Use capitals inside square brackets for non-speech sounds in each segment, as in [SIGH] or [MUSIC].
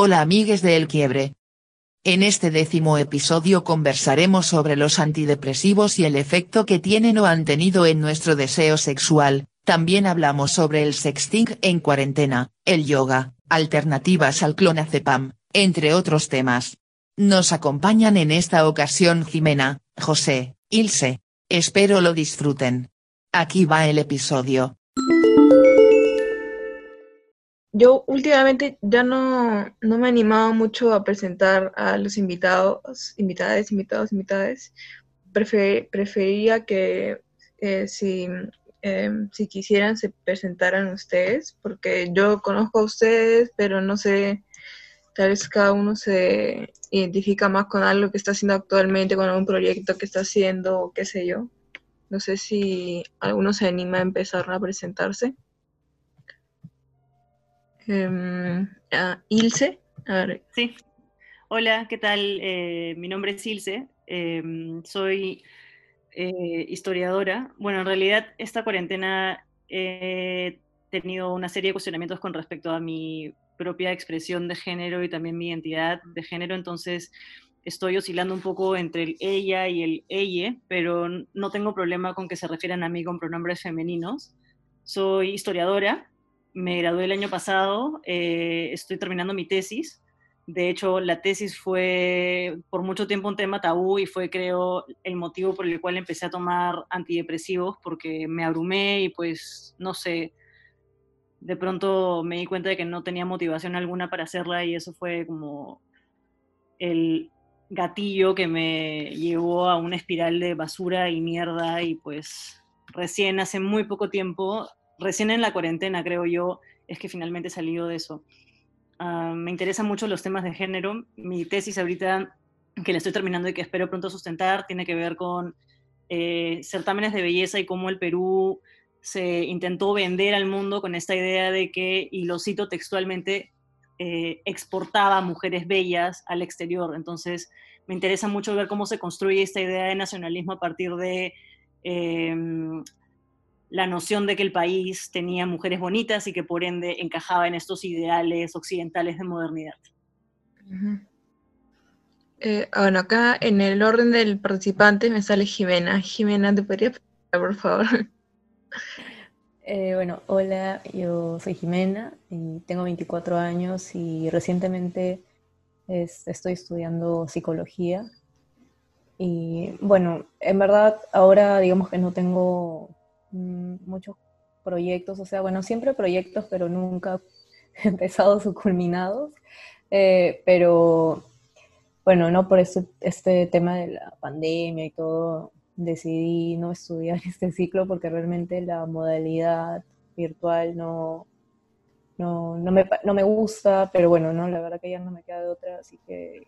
Hola amigues de El Quiebre. En este décimo episodio conversaremos sobre los antidepresivos y el efecto que tienen o han tenido en nuestro deseo sexual, también hablamos sobre el sexting en cuarentena, el yoga, alternativas al clonazepam, entre otros temas. Nos acompañan en esta ocasión Jimena, José, Ilse. Espero lo disfruten. Aquí va el episodio. Yo últimamente ya no, no me he animado mucho a presentar a los invitados, invitadas, invitados, invitadas. prefería que eh, si, em, si quisieran se presentaran ustedes, porque yo conozco a ustedes, pero no sé, tal vez cada uno se identifica más con algo que está haciendo actualmente, con algún proyecto que está haciendo, qué sé yo. No sé si alguno se anima a empezar a presentarse. Em, Ilse, a ver. Sí. Hola, ¿qué tal? Eh, mi nombre es Ilse. Em, soy eh, historiadora. Bueno, en realidad esta cuarentena he tenido una serie de cuestionamientos con respecto a mi propia expresión de género y también mi identidad de género, entonces estoy oscilando un poco entre el ella y el ella, pero no tengo problema con que se refieran a mí con pronombres femeninos. Soy historiadora, me gradué el año pasado, eh, estoy terminando mi tesis. De hecho, la tesis fue por mucho tiempo un tema tabú y fue, creo, el motivo por el cual empecé a tomar antidepresivos, porque me abrumé y pues, no sé, de pronto me di cuenta de que no tenía motivación alguna para hacerla y eso fue como el gatillo que me llevó a una espiral de basura y mierda y pues recién hace muy poco tiempo recién en la cuarentena, creo yo, es que finalmente he salido de eso. Ah, me interesan mucho los temas de género. Mi tesis ahorita, que la estoy terminando y que espero pronto sustentar, tiene que ver con eh, certámenes de belleza y cómo el Perú se intentó vender al mundo con esta idea de que, y lo cito textualmente, eh, exportaba mujeres bellas al exterior. Entonces, me interesa mucho ver cómo se construye esta idea de nacionalismo a partir de em, la noción de que el país tenía mujeres bonitas y que por ende encajaba en estos ideales occidentales de modernidad. Eh, bueno, acá en el orden del participante me sale Jimena. Jimena, ¿te podría presentar, por favor? [LAUGHS] Eh, bueno, hola, yo soy Jimena y tengo 24 años y recientemente estoy estudiando psicología. Y bueno, en verdad ahora digamos que no tengo muchos proyectos, o sea, bueno, siempre proyectos, pero nunca [LAUGHS] empezados o culminados. Eh, pero bueno, no por este, este tema de la pandemia y todo, decidí no estudiar [LAUGHS] este ciclo porque realmente la modalidad virtual no, no, no, me, no me gusta, pero bueno, no, la verdad que ya no me queda de otra, así que,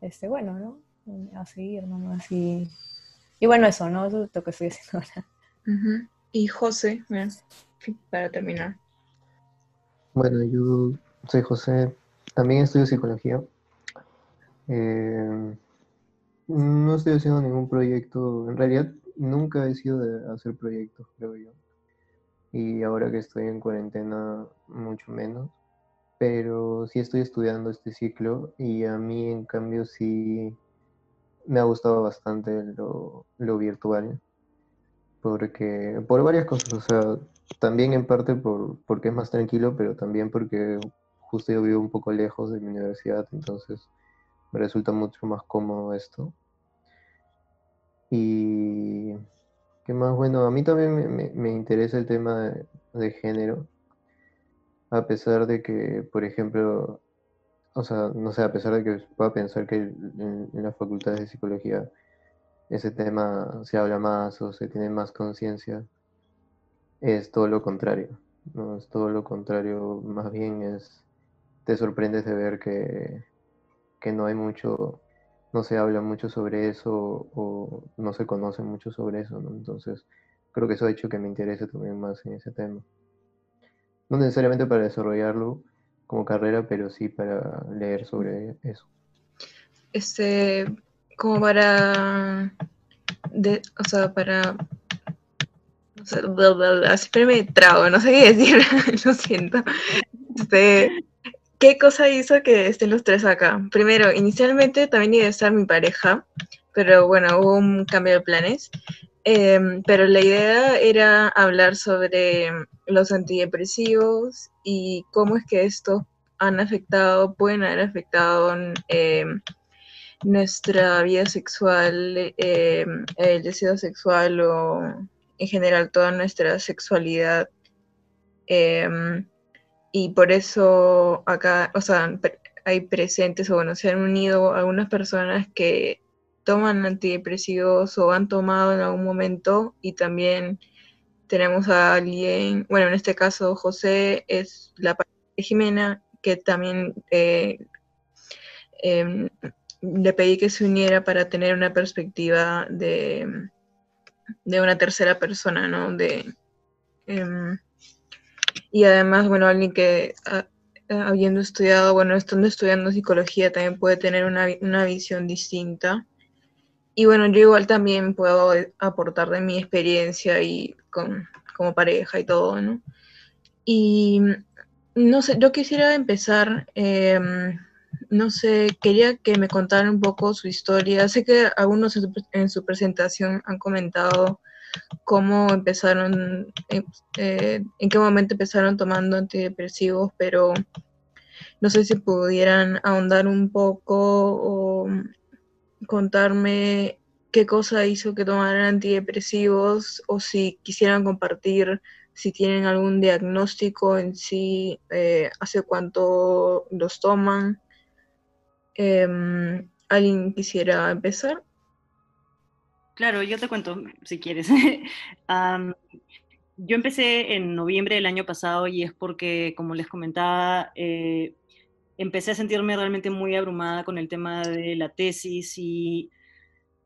este, bueno, ¿no? A seguir nomás y, y bueno, eso, ¿no? Eso es lo que estoy [LAUGHS] haciendo ahora. Y José, para terminar. Bueno, yo soy José, también estudio psicología. Eh, no estoy haciendo ningún proyecto, en realidad nunca he sido de hacer proyectos, creo yo. Y ahora que estoy en cuarentena, mucho menos. Pero sí estoy estudiando este ciclo y a mí en cambio sí me ha gustado bastante lo, lo virtual porque por varias cosas, o sea, también en parte por, porque es más tranquilo, pero también porque justo yo vivo un poco lejos de mi universidad, entonces me resulta mucho más cómodo esto. Y qué más, bueno, a mí también me, interesa el tema de, género, a pesar de que, por ejemplo, o sea, no sé, a pesar de que pueda pensar que en las facultades de psicología ese tema se habla más o se tiene más conciencia, es todo lo contrario. ¿no? Es todo lo contrario, más bien es, te sorprendes de ver que, que no hay mucho, no se habla mucho sobre eso o no se conoce mucho sobre eso. Entonces, creo que eso ha hecho que me interese también más en ese tema. No necesariamente para desarrollarlo como carrera, pero sí para leer sobre eso. Este, como para, o sea, para, no sé, siempre me trago, no sé qué decir, [LAUGHS] lo siento. Este, ¿qué cosa hizo que estén los tres acá? Primero, inicialmente también iba a estar mi pareja, pero bueno, hubo un cambio de planes. Em, pero la idea era hablar sobre los antidepresivos y cómo es que estos han afectado, pueden haber afectado em, nuestra vida sexual, em, el deseo sexual o en general toda nuestra sexualidad. y por eso acá, o sea, hay presentes o bueno, se han unido algunas personas que toman antidepresivos o han tomado en algún momento y también tenemos a alguien, bueno, en este caso José es la pareja de Jimena, que también eh, em, le pedí que se uniera para tener una perspectiva de, de una tercera persona, ¿no? De, em, y además, bueno, alguien que ah, habiendo estudiado, bueno, estando estudiando psicología también puede tener una, una visión distinta. Y bueno, yo igual también puedo aportar de mi experiencia y con, como pareja y todo, ¿no? Y no sé, yo quisiera empezar, em, no sé, quería que me contaran un poco su historia. Sé que algunos en su, presentación han comentado cómo empezaron, eh, eh, en qué momento empezaron tomando antidepresivos, pero no sé si pudieran ahondar un poco o contarme qué cosa hizo que tomaran antidepresivos o si quisieran compartir si tienen algún diagnóstico en sí, eh, hace cuánto los toman. Em, ¿Alguien quisiera empezar? Claro, yo te cuento si quieres. [LAUGHS] yo empecé en noviembre del año pasado y es porque, como les comentaba, eh, empecé a sentirme realmente muy abrumada con el tema de la tesis y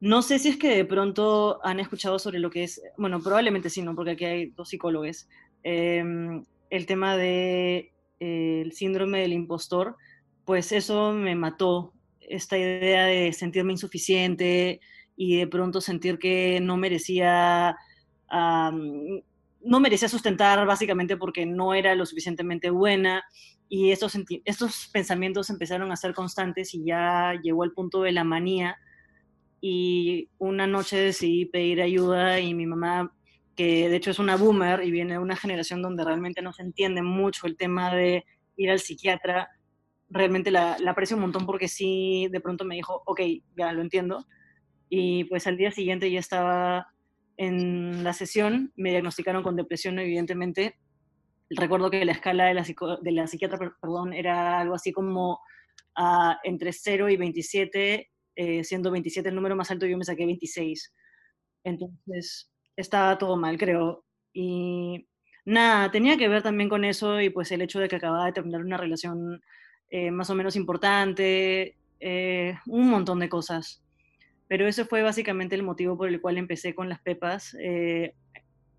no sé si es que de pronto han escuchado sobre lo que es, bueno, probablemente sí, ¿no? Porque aquí hay dos psicólogos. Em, el tema del de, el síndrome del impostor, pues eso me mató, esta idea de sentirme insuficiente y de pronto sentir que no merecía, no merecía sustentar básicamente porque no era lo suficientemente buena y estos, estos pensamientos empezaron a ser constantes y ya llegó al punto de la manía y una noche decidí pedir ayuda y mi mamá, que de hecho es una boomer y viene de una generación donde realmente no se entiende mucho el tema de ir al psiquiatra, realmente la, la aprecio un montón porque sí, de pronto me dijo, ok, ya lo entiendo. Y pues al día siguiente ya estaba en la sesión, me diagnosticaron con depresión evidentemente recuerdo que la escala de la, de la psiquiatra perdón, era algo así como uh, entre 0 y 27, eh, siendo 27 el número más alto, yo me saqué 26. Entonces, estaba todo mal, creo. Y nada, tenía que ver también con eso y pues el hecho de que acababa de terminar una relación eh, más o menos importante, eh, un montón de cosas. Pero ese fue básicamente el motivo por el cual empecé con las pepas. Eh,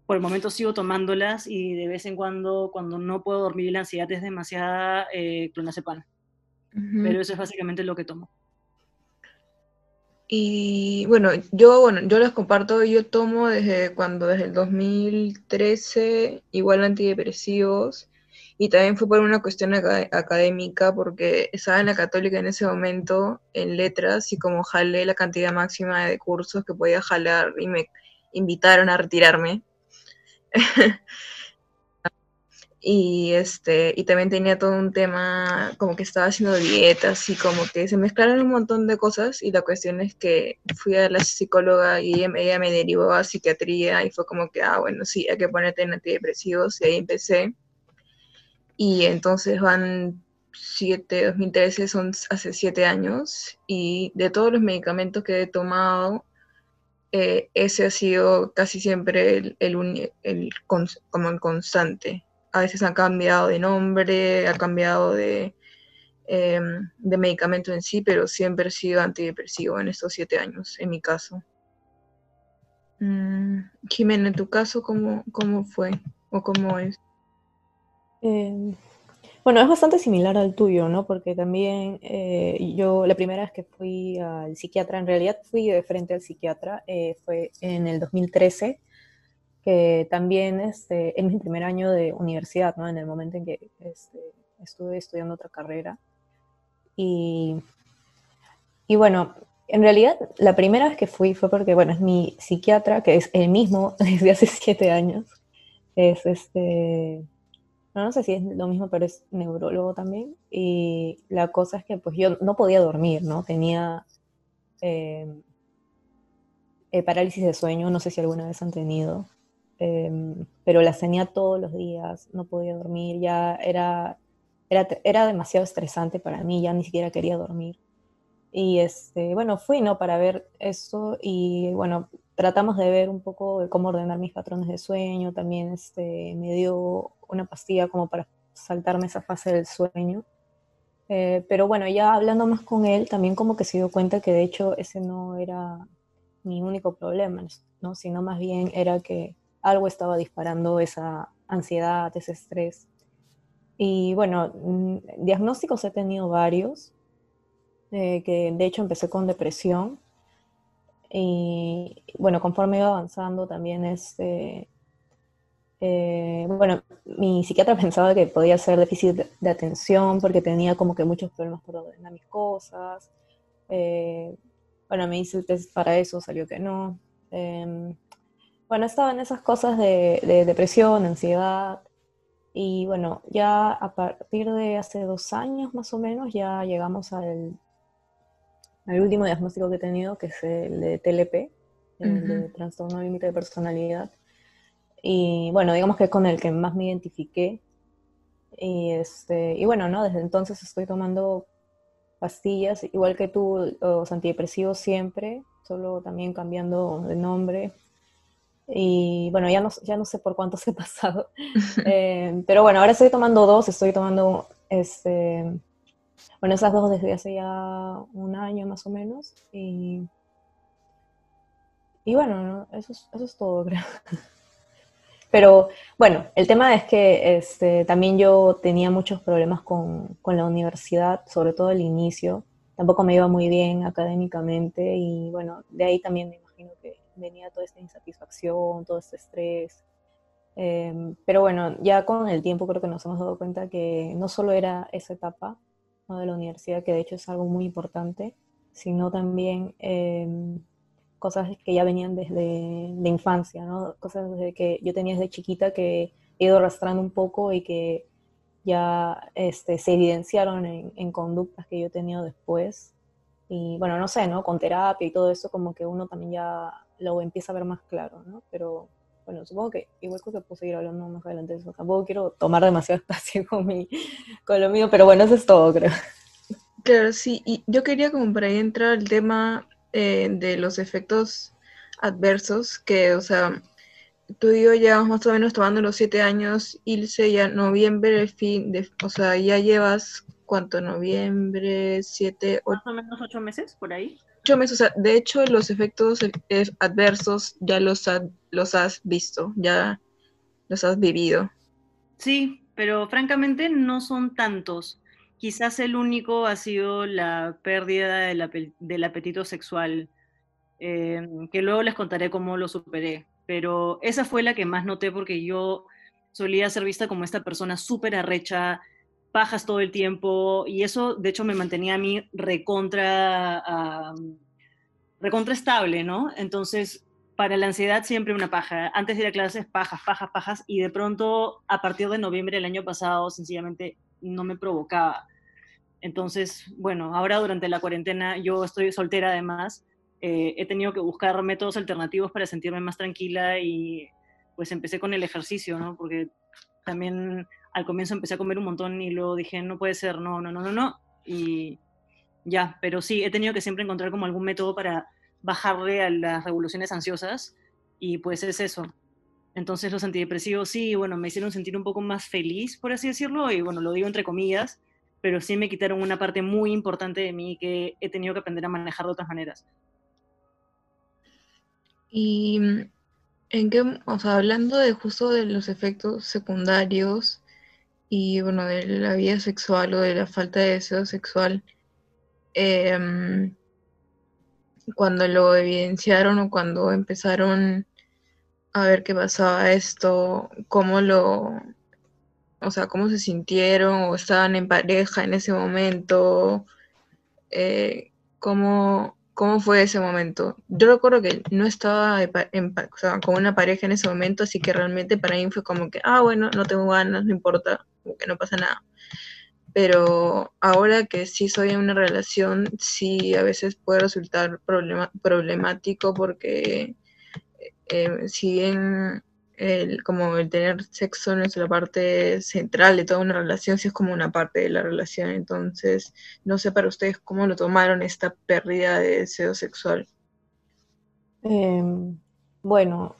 por el momento sigo tomándolas y de vez en cuando, cuando no puedo dormir y la ansiedad es demasiada, eh, clonazepam. Pero eso es básicamente lo que tomo. Y bueno, yo bueno, yo les comparto, yo tomo desde cuando, desde el 2013, igual antidepresivos, y también fue por una cuestión académica, porque estaba en la católica en ese momento, en letras, y como jalé la cantidad máxima de cursos que podía jalar, y me invitaron a retirarme, [LAUGHS] y este y también tenía todo un tema como que estaba haciendo dietas y como que se mezclaron un montón de cosas y la cuestión es que fui a la psicóloga y ella, me derivó a psiquiatría y fue como que ah bueno sí hay que ponerte en antidepresivos y ahí empecé y entonces van 7, 2013 son hace siete años y de todos los medicamentos que he tomado eh, ese ha sido casi siempre el, el, como el constante. A veces han cambiado de nombre, ha cambiado de, em, de medicamento en sí, pero siempre ha sido antidepresivo en estos siete años, en mi caso. Mm, Jimena, en tu caso, ¿cómo, cómo fue o cómo es? Eh, bueno, es bastante similar al tuyo, ¿no? Porque también eh, yo la primera vez que fui al psiquiatra, en realidad fui de frente al psiquiatra, eh, fue en el 2013, que también este, es mi primer año de universidad, ¿no? En el momento en que este, estuve estudiando otra carrera. Y, y bueno, en realidad la primera vez que fui fue porque, bueno, es mi psiquiatra, que es el mismo [LAUGHS] desde hace siete años. Es este, no, sé si es lo mismo, pero es neurólogo también. Y la cosa es que pues yo no podía dormir, ¿no? Tenía em, eh, parálisis de sueño, no sé si alguna vez han tenido, em, pero las tenía todos los días, no podía dormir, ya era, era, era demasiado estresante para mí, ya ni siquiera quería dormir. Y este, bueno, fui, ¿no? Para ver eso y bueno, tratamos de ver un poco cómo ordenar mis patrones de sueño, también este, me dio una pastilla como para saltarme esa fase del sueño. Eh, pero bueno, ya hablando más con él, también como que se dio cuenta que de hecho ese no era mi único problema, ¿no? sino más bien era que algo estaba disparando esa ansiedad, ese estrés. Y bueno, mm, diagnósticos he tenido varios, eh, que de hecho empecé con depresión, y bueno, conforme iba avanzando también este, eh, bueno, mi psiquiatra [LAUGHS] pensaba que podía ser déficit de, atención porque tenía como que muchos problemas por ordenar mis cosas. Eh, bueno, me hice el test para eso, salió que no. Em, bueno, estaba en esas cosas de, de, depresión, ansiedad. Y bueno, ya a partir de hace dos años más o menos, ya llegamos al el último diagnóstico que he tenido, que es el de TLP, el de trastorno límite de personalidad. Y bueno, digamos que es con el que más me identifiqué. Y, este, y bueno, ¿no? Desde entonces estoy tomando pastillas, igual que tú, los antidepresivos siempre, solo también cambiando de nombre. Y bueno, ya no, ya no sé por cuántos he pasado. [LAUGHS] Eh, pero bueno, ahora estoy tomando dos, estoy tomando este, bueno, esas dos desde hace ya un año más o menos. Y, y bueno, eso, es, eso es todo, [LAUGHS] creo. Pero bueno, el tema es que este, también yo tenía muchos problemas con, con, la universidad, sobre todo al inicio. Tampoco me iba muy bien académicamente y bueno, de ahí también me imagino que venía toda esta insatisfacción, todo este estrés. Em, pero bueno, ya con el tiempo creo que nos hemos dado cuenta que no solo era esa etapa, de la universidad, que de hecho es algo muy importante, sino también em, cosas que ya venían desde de infancia, ¿no? cosas desde que yo tenía desde chiquita que he ido arrastrando un poco y que ya este, se evidenciaron en, en conductas que yo he tenido después. Y bueno, no sé, ¿no? Con terapia y todo eso, como que uno también ya lo empieza a ver más claro, ¿no? Pero bueno, supongo que igual creo que puedo seguir hablando más adelante de eso. Tampoco quiero tomar demasiado [LAUGHS] espacio con, mi, con lo mío, pero bueno, eso es todo, creo. Claro, sí, y yo quería como para ahí entrar al tema eh, de los efectos adversos, que, o sea, tú y yo llevamos más o menos tomando los siete años, Ilse ya noviembre, fin de, o sea, ya llevas, ¿cuánto? Noviembre, siete, ocho. Más o menos ocho meses, por ahí de hecho, los efectos adversos ya los, los has visto, ya los has vivido. Sí, pero francamente no son tantos. Quizás el único ha sido la pérdida del, apetito sexual, eh, que luego les contaré cómo lo superé. Pero esa fue la que más noté porque yo solía ser vista como esta persona súper arrecha, pajas todo el tiempo y eso de hecho me mantenía a mí recontra, recontra estable, ¿no? Entonces, para la ansiedad siempre una paja. Antes de ir a clases, pajas, pajas, pajas y de pronto a partir de noviembre del año pasado sencillamente no me provocaba. Entonces, bueno, ahora durante la cuarentena yo estoy soltera además, eh, he tenido que buscar métodos alternativos para sentirme más tranquila y pues empecé con el ejercicio, ¿no? Porque también al comienzo empecé a comer un montón y luego dije, no puede ser, no, no, no, no, no. Y ya, pero sí, he tenido que siempre encontrar como algún método para bajarle a las revoluciones ansiosas y pues es eso. Entonces los antidepresivos sí, bueno, me hicieron sentir un poco más feliz, por así decirlo, y bueno, lo digo entre comillas, pero sí me quitaron una parte muy importante de mí que he tenido que aprender a manejar de otras maneras. Y en qué, o sea, hablando de justo de los efectos secundarios, y bueno, de la vida sexual o de la falta de deseo sexual, em, cuando lo evidenciaron o cuando empezaron a ver qué pasaba esto, cómo lo, o sea, cómo se sintieron o estaban en pareja en ese momento, eh, cómo, cómo fue ese momento. Yo recuerdo que no estaba con una pareja en ese momento, así que realmente para mí fue como que, ah, bueno, no tengo ganas, no importa, que no pasa nada. Pero ahora que sí soy en una relación, sí a veces puede resultar problemático porque eh, si bien el, como el tener sexo no es la parte central de toda una relación, sí es como una parte de la relación. Entonces, no sé para ustedes cómo lo tomaron esta pérdida de deseo sexual. Em, bueno,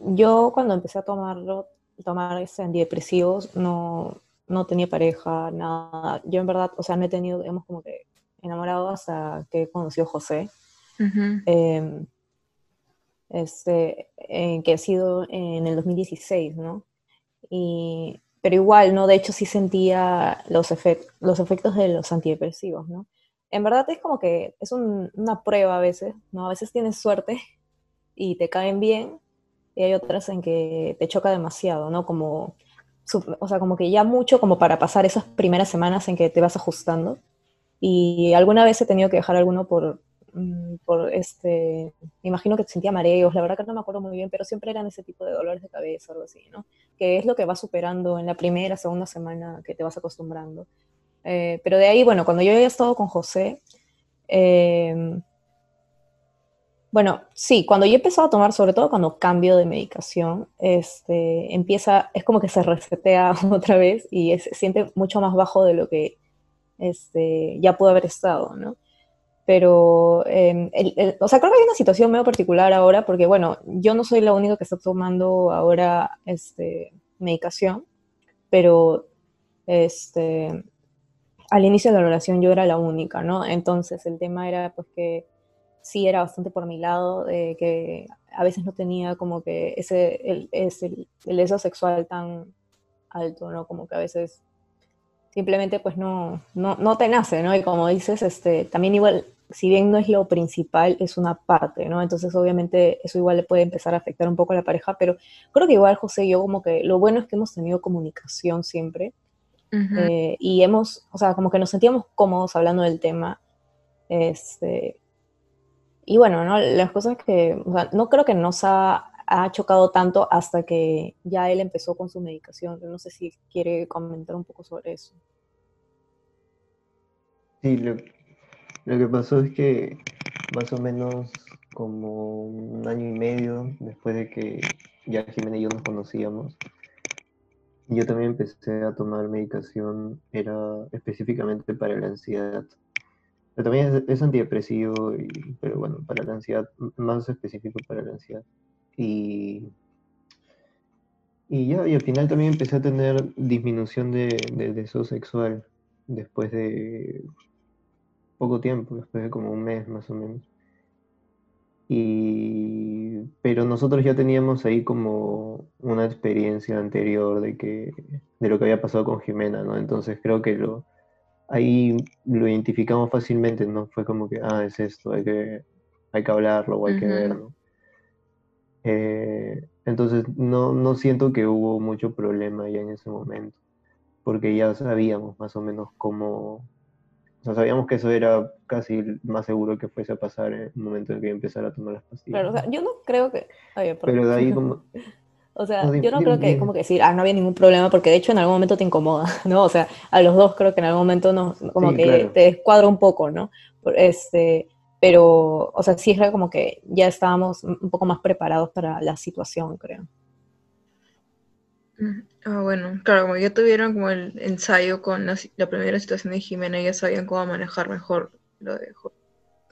yo cuando empecé a tomarlo, tomar ese antidepresivos, no, no tenía pareja, nada. Yo en verdad, o sea, no he tenido, digamos, como que enamorado hasta que conoció a José este, que ha sido en el 2016, ¿no? Y, pero igual, ¿no? De hecho, sí sentía los, los efectos de los antidepresivos, ¿no? En verdad es como que es una prueba a veces, ¿no? A veces tienes suerte y te caen bien, y hay otras en que te choca demasiado, ¿no? Como, o sea, como que ya mucho como para pasar esas primeras semanas en que te vas ajustando. Y alguna vez he tenido que dejar alguno por, Mm, por este, me imagino que sentía mareos, la verdad que no me acuerdo muy bien, pero siempre eran ese tipo de dolores de cabeza o algo así, ¿no? Que es lo que vas superando en la primera, segunda semana que te vas acostumbrando. Eh, pero de ahí, bueno, cuando yo había estado con José, em, bueno, sí, cuando yo he empezado a tomar, sobre todo cuando cambio de medicación, este, empieza, es como que se resetea [LAUGHS] otra vez y se siente mucho más bajo de lo que este, ya pudo haber estado, ¿no? pero, em, o sea, creo que hay una situación medio particular ahora, porque bueno, yo no soy la única que está tomando ahora este, medicación, pero este, al inicio de la relación yo era la única, ¿no? Entonces el tema era pues que sí era bastante por mi lado, de que a veces no tenía como que ese, el, ese, el deseo sexual tan alto, ¿no? Como que a veces simplemente pues no, no, no te nace, ¿no? Y como dices, este, también igual si bien no es lo principal, es una parte, ¿no? Entonces, obviamente, eso igual le puede empezar a afectar un poco a la pareja, pero creo que igual José y yo como que lo bueno es que hemos tenido comunicación siempre eh, y hemos, o sea, como que nos sentíamos cómodos hablando del tema. Este, y bueno, ¿no? Las cosas que, no creo que nos ha, ha, chocado tanto hasta que ya él empezó con su medicación. No sé si quiere comentar un poco sobre eso. Sí, lo, lo que pasó es que más o menos como un año y medio después de que ya Jimena y yo nos conocíamos, yo también empecé a tomar medicación, era específicamente para la ansiedad. Pero también es, antidepresivo, pero bueno, para la ansiedad, más específico para la ansiedad. Y, y ya, y al final también empecé a tener disminución de, de deseo sexual después de poco tiempo, después de como un mes más o menos. Y, pero nosotros ya teníamos ahí como una experiencia anterior de, que, de lo que había pasado con Jimena, ¿no? Entonces creo que lo, ahí lo identificamos fácilmente, ¿no? Fue como que, ah, es esto, hay que, hay que hablarlo o hay que verlo. Eh, entonces no, no siento que hubo mucho problema ya en ese momento, porque ya sabíamos más o menos cómo, sabíamos que eso era casi más seguro que fuese a pasar en el momento en que empezara a tomar las pastillas. Claro, o sea, yo no creo que... Pero de ahí [LAUGHS] como... O sea, yo no creo que como que decir, ah, no había ningún problema, porque de hecho en algún momento te incomoda, [LAUGHS] ¿no? O sea, a los dos creo que en algún momento no, como que te descuadra un poco, ¿no? Este, pero, o sea, sí es como que ya estábamos un poco más preparados para la situación, creo. Ah, bueno, claro, como ya tuvieron como el ensayo con la, primera situación de Jimena, ya sabían cómo manejar mejor lo de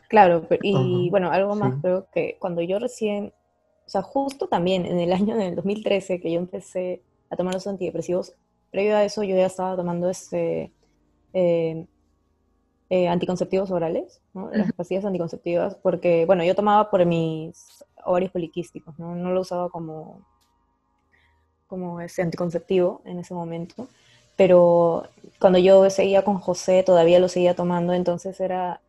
Claro, y bueno, algo más, creo que cuando yo recién, o sea, justo también en el año del 2013 que yo empecé a tomar los antidepresivos, previo a eso yo ya estaba tomando este eh, eh, anticonceptivos orales, ¿no? las pastillas anticonceptivas, porque, bueno, yo tomaba por mis ovarios poliquísticos, ¿no? No lo usaba como como ese anticonceptivo en ese momento, pero cuando yo seguía con José todavía lo seguía tomando, entonces era,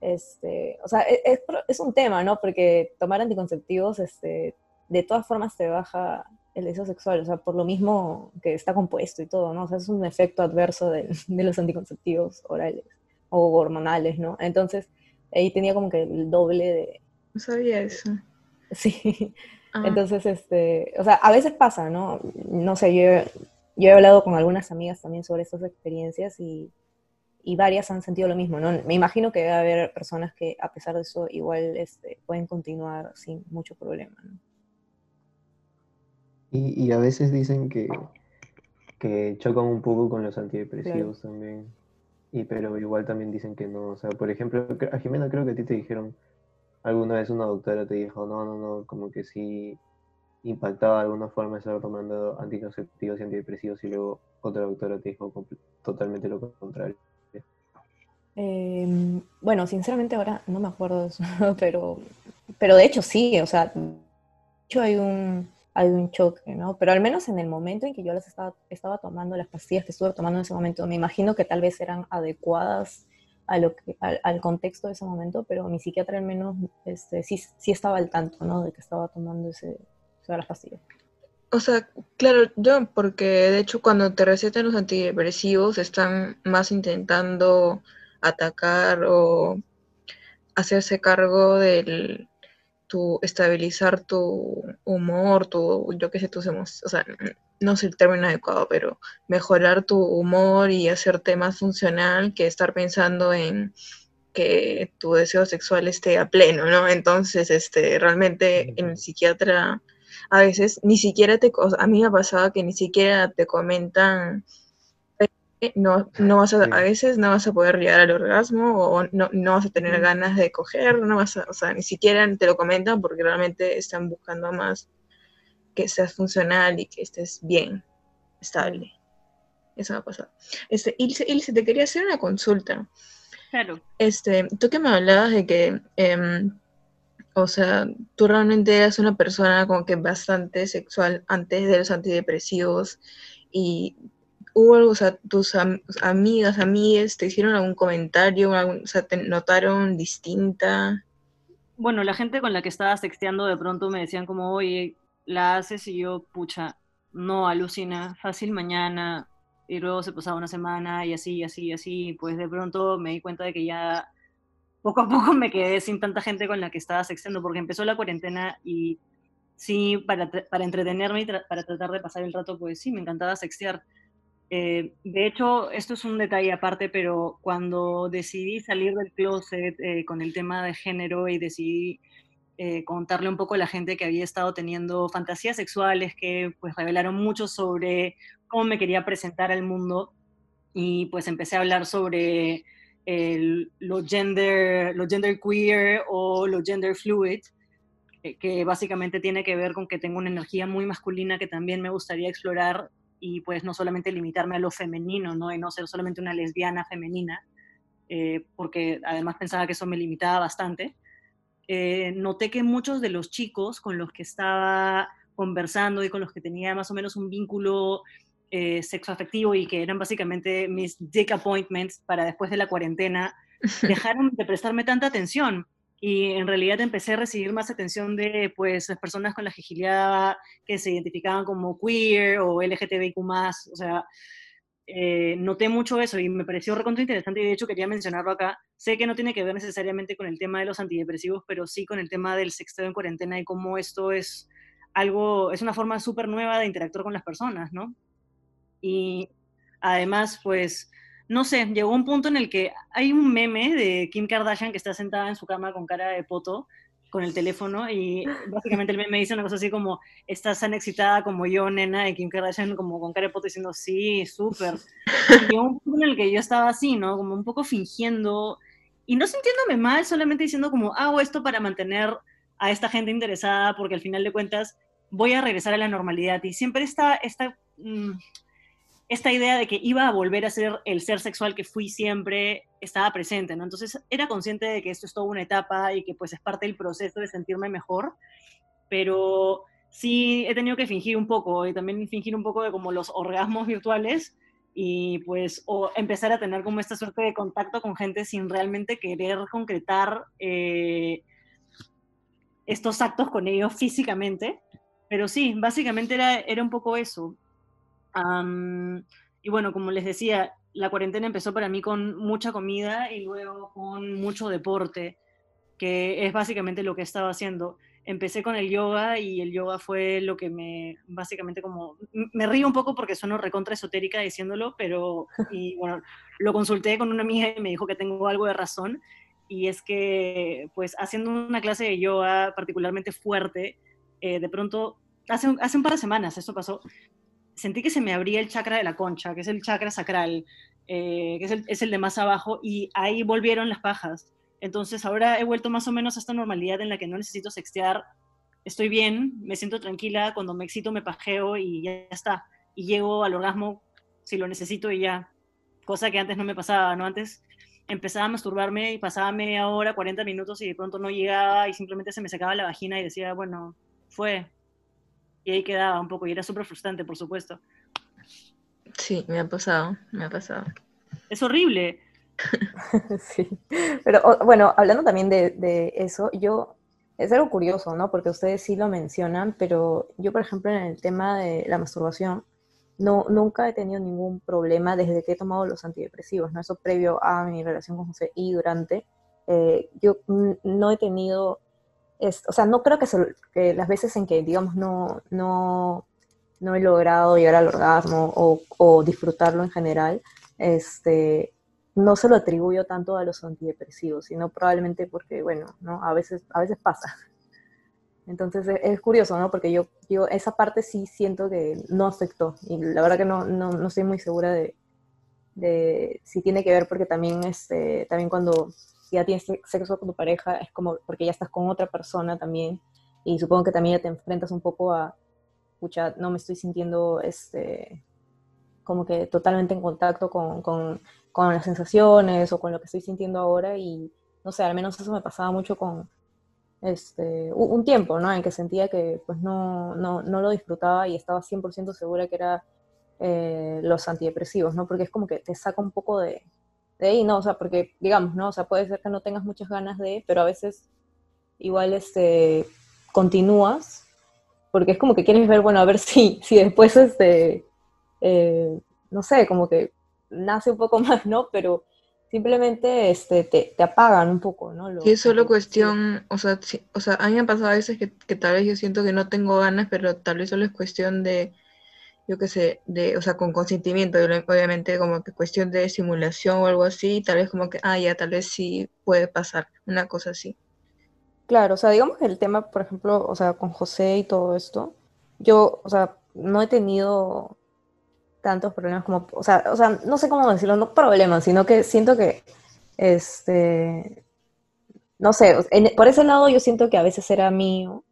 este, o sea, e, es, es, un tema, ¿no? Porque tomar anticonceptivos, este, de todas formas te baja el deseo sexual, o sea, por lo mismo que está compuesto y todo, ¿no? O sea, es un efecto adverso de, [LAUGHS] de los anticonceptivos orales o hormonales, ¿no? Entonces, ahí tenía como que el doble de... No sabía eso. [LAUGHS] Sí. Ah. Entonces, este, o sea, a veces pasa, ¿no? No sé, yo, yo he hablado con algunas amigas también sobre estas experiencias y, y varias han sentido lo mismo, ¿no? Me imagino que debe haber personas que a pesar de eso igual este, pueden continuar sin mucho problema, ¿no? Y, y a veces dicen que, que chocan un poco con los antidepresivos también. Y pero igual también dicen que no. O sea, por ejemplo, a Jimena creo que a ti te dijeron, alguna vez una doctora te dijo, no, no, no, como que sí impactaba de alguna forma estar tomando anticonceptivos y antidepresivos y luego otra doctora te dijo totalmente lo contrario. Em, bueno, sinceramente ahora no me acuerdo de eso, [LAUGHS] pero, pero de hecho sí, o sea, de hecho hay un, hay un choque, ¿no? Pero al menos en el momento en que yo las estaba, estaba tomando, las pastillas que estuve tomando en ese momento, me imagino que tal vez eran adecuadas a lo al, contexto de ese momento, pero mi psiquiatra al menos este, sí, sí estaba al tanto, ¿no? De que estaba tomando ese, las pastillas. O sea, claro, yo, porque de hecho cuando te recetan los antidepresivos están más intentando atacar o hacerse cargo del, tu, estabilizar tu humor, tu, yo qué sé, tus emociones, o sea, no sé el término adecuado, pero mejorar tu humor y hacerte más funcional que estar pensando en que tu deseo sexual esté a pleno, ¿no? Entonces, este, realmente en el psiquiatra a veces ni siquiera te, a mí me ha pasado que ni siquiera te comentan no, no vas a, a veces no vas a poder llegar al orgasmo o no, no vas a tener ganas de coger, no vas a, o sea, ni siquiera te lo comentan porque realmente están buscando más que seas funcional y que estés bien, estable. Eso ha pasado. Este, Ilse, Ilse, te quería hacer una consulta. Claro. Este, tú que me hablabas de que, em, o sea, tú realmente eras una persona como que bastante sexual antes de los antidepresivos y hubo algo, o sea, tus amigas, amigas, te hicieron algún comentario, te notaron distinta. Bueno, la gente con la que estaba sexteando de pronto me decían como, oye, la haces y yo, pucha, no, alucina, fácil mañana, y luego se pasaba una semana y así, así, así, pues de pronto me di cuenta de que ya poco a poco me quedé sin tanta gente con la que estaba sexteando, porque empezó la cuarentena y sí, para, para entretenerme y para tratar de pasar el rato, pues sí, me encantaba sextear eh, de hecho, esto es un detalle aparte, pero cuando decidí salir del closet eh, con el tema de género y decidí eh, contarle un poco a la gente que había estado teniendo fantasías sexuales que pues revelaron mucho sobre cómo me quería presentar al mundo y pues empecé a hablar sobre lo, gender, lo gender queer o lo gender fluid, que básicamente tiene que ver con que tengo una energía muy masculina que también me gustaría explorar y pues no solamente limitarme a lo femenino, ¿no? Y no ser solamente una lesbiana femenina, eh, porque además pensaba que eso me limitaba bastante. Eh, noté que muchos de los chicos con los que estaba conversando y con los que tenía más o menos un vínculo eh, sexoafectivo y que eran básicamente mis dick appointments para después de la cuarentena, [LAUGHS] dejaron de prestarme tanta atención y en realidad empecé a recibir más atención de pues las personas con las que gileaba que se identificaban como queer o LGTBIQ+, o sea, eh, noté mucho eso y me pareció recontra interesante y de hecho quería mencionarlo acá. Sé que no tiene que ver necesariamente con el tema de los antidepresivos, pero sí con el tema del sexteo en cuarentena y cómo esto es algo, es una forma súper nueva de interactuar con las personas, ¿no? Y además, pues no sé, llegó un punto en el que hay un meme de Kim Kardashian que está sentada en su cama con cara de poto con el teléfono y básicamente el meme dice una cosa así como, estás tan excitada como yo, nena, y Kim Kardashian como con cara de poto diciendo, sí, súper. llegó un punto en el que yo estaba así, ¿no? Como un poco fingiendo y no sintiéndome mal, solamente diciendo como, hago esto para mantener a esta gente interesada porque al final de cuentas voy a regresar a la normalidad y siempre está. Mm, esta idea de que iba a volver a ser el ser sexual que fui siempre estaba presente, ¿no? Entonces era consciente de que esto es toda una etapa y que pues es parte del proceso de sentirme mejor, pero sí he tenido que fingir un poco y también fingir un poco de como los orgasmos virtuales y pues o empezar a tener como esta suerte de contacto con gente sin realmente querer concretar eh, estos actos con ellos físicamente pero sí, básicamente era, era un poco eso. Y bueno, como les decía, la cuarentena empezó para mí con mucha comida y luego con mucho deporte, que es básicamente lo que estaba haciendo. Empecé con el yoga y el yoga fue lo que me, básicamente como, me río un poco porque sueno recontra esotérica diciéndolo, pero, [LAUGHS] y bueno, lo consulté con una amiga y me dijo que tengo algo de razón, y es que, pues, haciendo una clase de yoga particularmente fuerte, eh, de pronto, hace, hace un par de semanas eso pasó, sentí que se me abría el chakra de la concha, que es el chakra sacral, eh, que es el, es el, de más abajo, y ahí volvieron las pajas. Entonces ahora he vuelto más o menos a esta normalidad en la que no necesito sextear, estoy bien, me siento tranquila, cuando me excito me pajeo y ya está. Y llego al orgasmo si lo necesito y ya. Cosa que antes no me pasaba, ¿no? Antes empezaba a masturbarme y pasaba media hora, 40 minutos y de pronto no llegaba y simplemente se me sacaba la vagina y decía, bueno, fue, y ahí quedaba un poco, y era súper frustrante, por supuesto. Sí, me ha pasado, me ha pasado. Es horrible. [LAUGHS] sí, pero bueno, hablando también de, de, eso, yo, es algo curioso, ¿no? Porque ustedes sí lo mencionan, pero yo, por ejemplo, en el tema de la masturbación, no, nunca he tenido ningún problema desde que he tomado los antidepresivos, ¿no? Eso previo a mi relación con José y durante. Eh, yo no he tenido o sea, no creo que, las veces en que, digamos, no, no, no he logrado llegar al orgasmo o, disfrutarlo en general, este, no se lo atribuyo tanto a los antidepresivos, sino probablemente porque, bueno, ¿no? A veces, a veces pasa. Entonces es, curioso, ¿no? Porque yo, yo esa parte sí siento que no afectó. Y la verdad que no, no, no estoy muy segura de, de, si tiene que ver porque también, este, también cuando si ya tienes sexo con tu pareja, es como porque ya estás con otra persona también. Y supongo que también ya te enfrentas un poco a, escucha, no me estoy sintiendo este, como que totalmente en contacto con, con, con, las sensaciones o con lo que estoy sintiendo ahora. Y no sé, al menos eso me pasaba mucho con este, un tiempo, ¿no? En que sentía que pues no, no, no lo disfrutaba y estaba 100% segura que era eh, los antidepresivos, ¿no? Porque es como que te saca un poco de, de ahí, ¿no? O sea, porque, digamos, ¿no? O sea, puede ser que no tengas muchas ganas de, pero a veces igual este, continúas, porque es como que quieres ver, bueno, a ver [LAUGHS] si, si después, este, eh, no sé, como que nace un poco [LAUGHS] más, ¿no? Pero simplemente este, te, te apagan un poco, ¿no? sí, es solo cuestión, o sea, o sea, a mí me ha pasado a veces que, que tal vez yo siento que no tengo ganas, pero tal vez solo es cuestión de yo qué sé, de, o sea, con consentimiento, obviamente como que cuestión de simulación o algo así, tal vez como que, ah, ya, tal vez sí puede pasar, una cosa así. Claro, o sea, digamos que el tema, por ejemplo, o sea, con José y todo esto, yo, o sea, no he tenido tantos problemas como, o sea, o sea, no sé cómo decirlo, no problemas, sino que siento que, este, no sé, por ese lado yo siento que a veces era mío,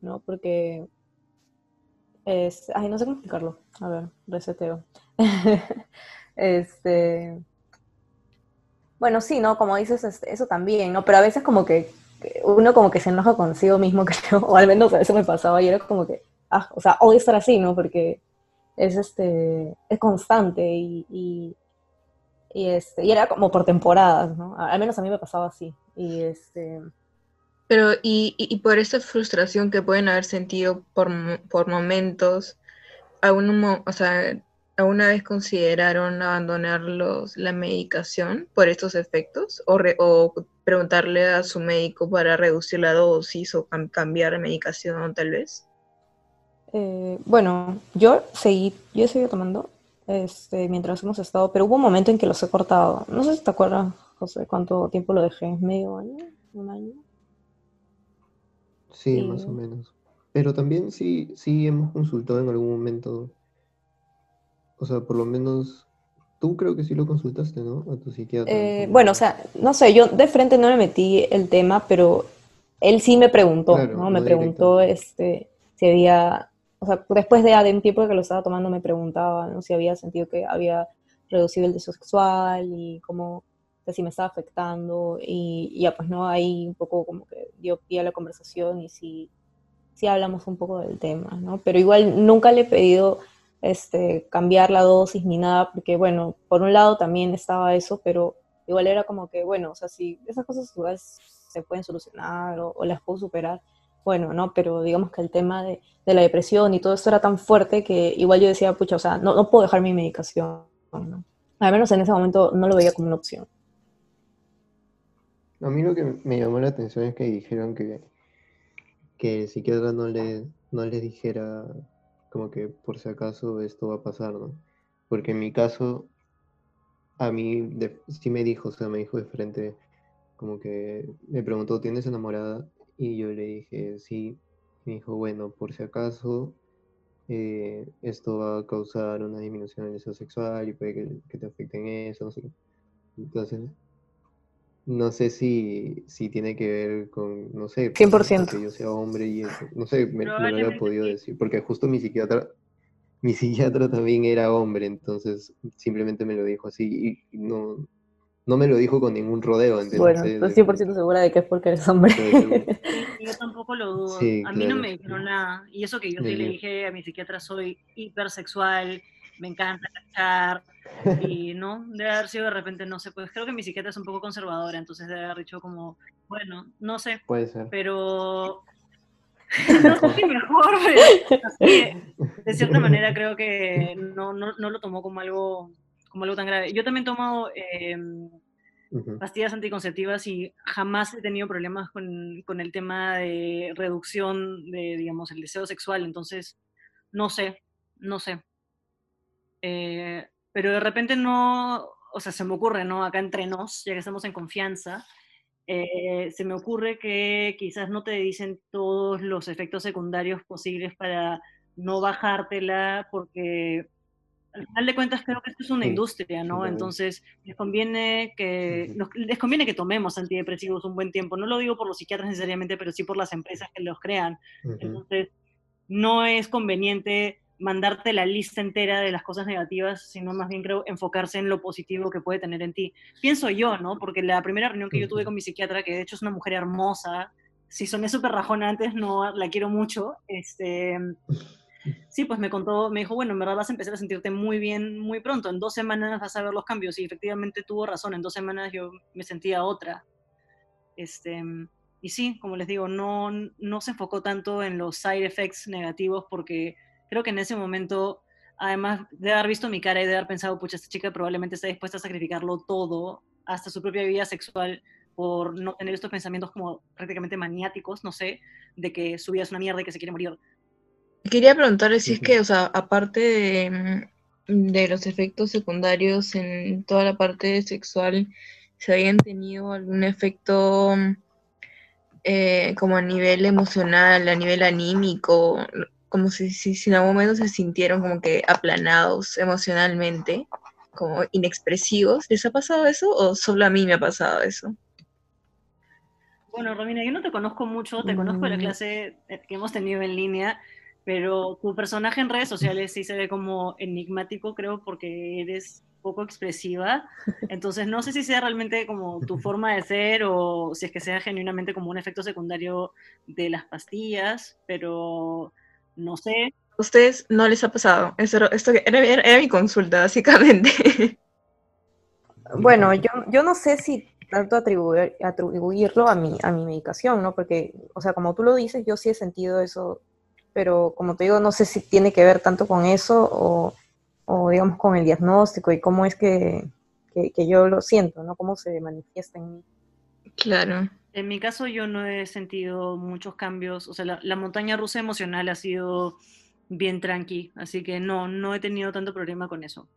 ¿no? Porque es, ay, no sé cómo explicarlo. A ver, reseteo. [LAUGHS] este. Bueno, sí, ¿no? Como dices, eso también, ¿no? Pero a veces como que uno como que se enoja consigo mismo, [LAUGHS] creo, o al menos a veces me pasaba y era como que, ah, o sea, odio estar así, ¿no? Porque es este, es constante y, y, y, este, y era como por temporadas, ¿no? Al menos a mí me pasaba así. Y este, pero, y, y, por esa frustración que pueden haber sentido por, por momentos, ¿algún, o sea, ¿alguna vez consideraron abandonar los, la medicación por estos efectos? ¿O, o preguntarle a su médico para reducir la dosis o cambiar la medicación tal vez? Eh, bueno, yo seguí, yo he seguido tomando este, mientras hemos estado, pero hubo un momento en que los he cortado. No sé si te acuerdas, José, cuánto tiempo lo dejé, medio año, un año. Sí, más o menos. Pero también sí, sí hemos consultado en algún momento. O sea, por lo menos tú creo que sí lo consultaste, ¿no? A tu psiquiatra. Eh, bueno, o sea, no sé, yo de frente no me metí el tema, pero él sí me preguntó, ¿no? Me preguntó este, si había, o sea, después de, de un tiempo que lo estaba tomando me preguntaba, ¿no? Si había sentido que había reducido el deseo sexual y cómo si me estaba afectando y, ya pues no, ahí un poco como que dio pie a la conversación y sí, sí hablamos un poco del tema, ¿no? Pero igual nunca le he pedido este, cambiar la dosis ni nada, porque bueno, por un lado también estaba eso, pero igual era como que, bueno, o sea, si esas cosas igual se pueden solucionar o, las puedo superar, bueno, ¿no? Pero digamos que el tema de, la depresión y todo esto era tan fuerte que igual yo decía, pucha, o sea, no, no puedo dejar mi medicación, ¿no? Al menos en ese momento no lo veía como una opción. A mí lo que me llamó la atención es que dijeron que, que el psiquiatra no le, no le dijera como que por si acaso esto va a pasar, ¿no? Porque en mi caso, a mí sí me dijo, o sea, me dijo de frente, como que me preguntó, ¿tienes enamorada? Y yo le dije, sí. Me dijo, bueno, por si acaso eh, esto va a causar una disminución en el deseo sexual y puede que, te afecte en eso, no sé. Entonces, no sé si, si tiene que ver con, no sé, 100%. que yo sea hombre y eso. No sé, me, lo había podido decir, porque justo mi psiquiatra, [LAUGHS] mi psiquiatra también era hombre, entonces simplemente me lo dijo así y no, no me lo dijo con ningún rodeo. Bueno, estoy 100% segura de que es porque eres hombre. [LAUGHS] yo tampoco lo dudo. a mí no me dijeron nada. Y eso que yo sí le dije a mi psiquiatra, soy hipersexual, me encanta cachar. Y no, debe haber sido de repente, no sé, pues creo que mi psiquiatra es un poco conservadora, entonces debe haber dicho como, bueno, no sé. Puede ser. Pero [LAUGHS] no sé si mejor, pero de cierta manera creo que no, no, no, lo tomó como algo, como algo tan grave. Yo también he tomado em, pastillas anticonceptivas y jamás he tenido problemas con, con, el tema de reducción de, digamos, el deseo sexual, entonces, no sé, no sé. Eh, pero de repente no, o sea, se me ocurre, ¿no? Acá entre nos, ya que estamos en confianza, eh, se me ocurre que quizás no te dicen todos los efectos secundarios posibles para no bajártela, porque al final de cuentas creo que esto es una industria, ¿no? Entonces les conviene que les conviene que tomemos antidepresivos un buen tiempo. No lo digo por los psiquiatras necesariamente, pero sí por las empresas que los crean. Entonces no es conveniente mandarte la lista entera de las cosas negativas, sino más bien creo enfocarse en lo positivo que puede tener en ti. Pienso yo, ¿no? Porque la primera reunión que yo tuve con mi psiquiatra, que de hecho es una mujer hermosa, si soné súper rajona antes, no la quiero mucho, este, sí, pues me contó, me dijo, bueno, en verdad vas a empezar a sentirte muy bien muy pronto, en dos semanas vas a ver los cambios, y efectivamente tuvo razón, en dos semanas yo me sentía otra. Este, y sí, como les digo, no, no se enfocó tanto en los side effects negativos porque creo que en ese momento, además de haber visto mi cara y de haber pensado, pucha, esta chica probablemente está dispuesta a sacrificarlo todo, hasta su propia vida sexual, por no tener estos pensamientos como prácticamente maniáticos, no sé, de que su vida es una mierda y que se quiere morir. Quería preguntarle si es que, o sea, aparte de, los efectos secundarios en toda la parte sexual, se habían tenido algún efecto eh, como a nivel emocional, a nivel anímico, como si, si, en algún momento se sintieron como que aplanados emocionalmente, como inexpresivos. ¿Les ha pasado eso o solo a mí me ha pasado eso? Bueno, Romina, yo no te conozco mucho, te conozco de la mm. clase que hemos tenido en línea, pero tu personaje en redes sociales sí se ve como enigmático, creo, porque eres poco expresiva. Entonces, no sé si sea realmente como tu [LAUGHS] forma de ser o si es que sea genuinamente como un efecto secundario de las pastillas, pero no sé. ¿A ustedes no les ha pasado? Esto, esto era, mi consulta, [LAUGHS] básicamente. Bueno, yo, yo no sé si tanto atribuir, atribuirlo a mi, a mi medicación, ¿no? Porque, o sea, como tú lo dices, yo sí he sentido eso, pero como te digo, no sé si tiene que ver tanto con eso o, o digamos, con el diagnóstico y cómo es que, que yo lo siento, ¿no? Cómo se manifiesta en mí. Claro. En mi caso yo no he sentido muchos cambios, o sea, la, montaña rusa emocional ha sido bien tranqui, así que no, no he tenido tanto problema con eso.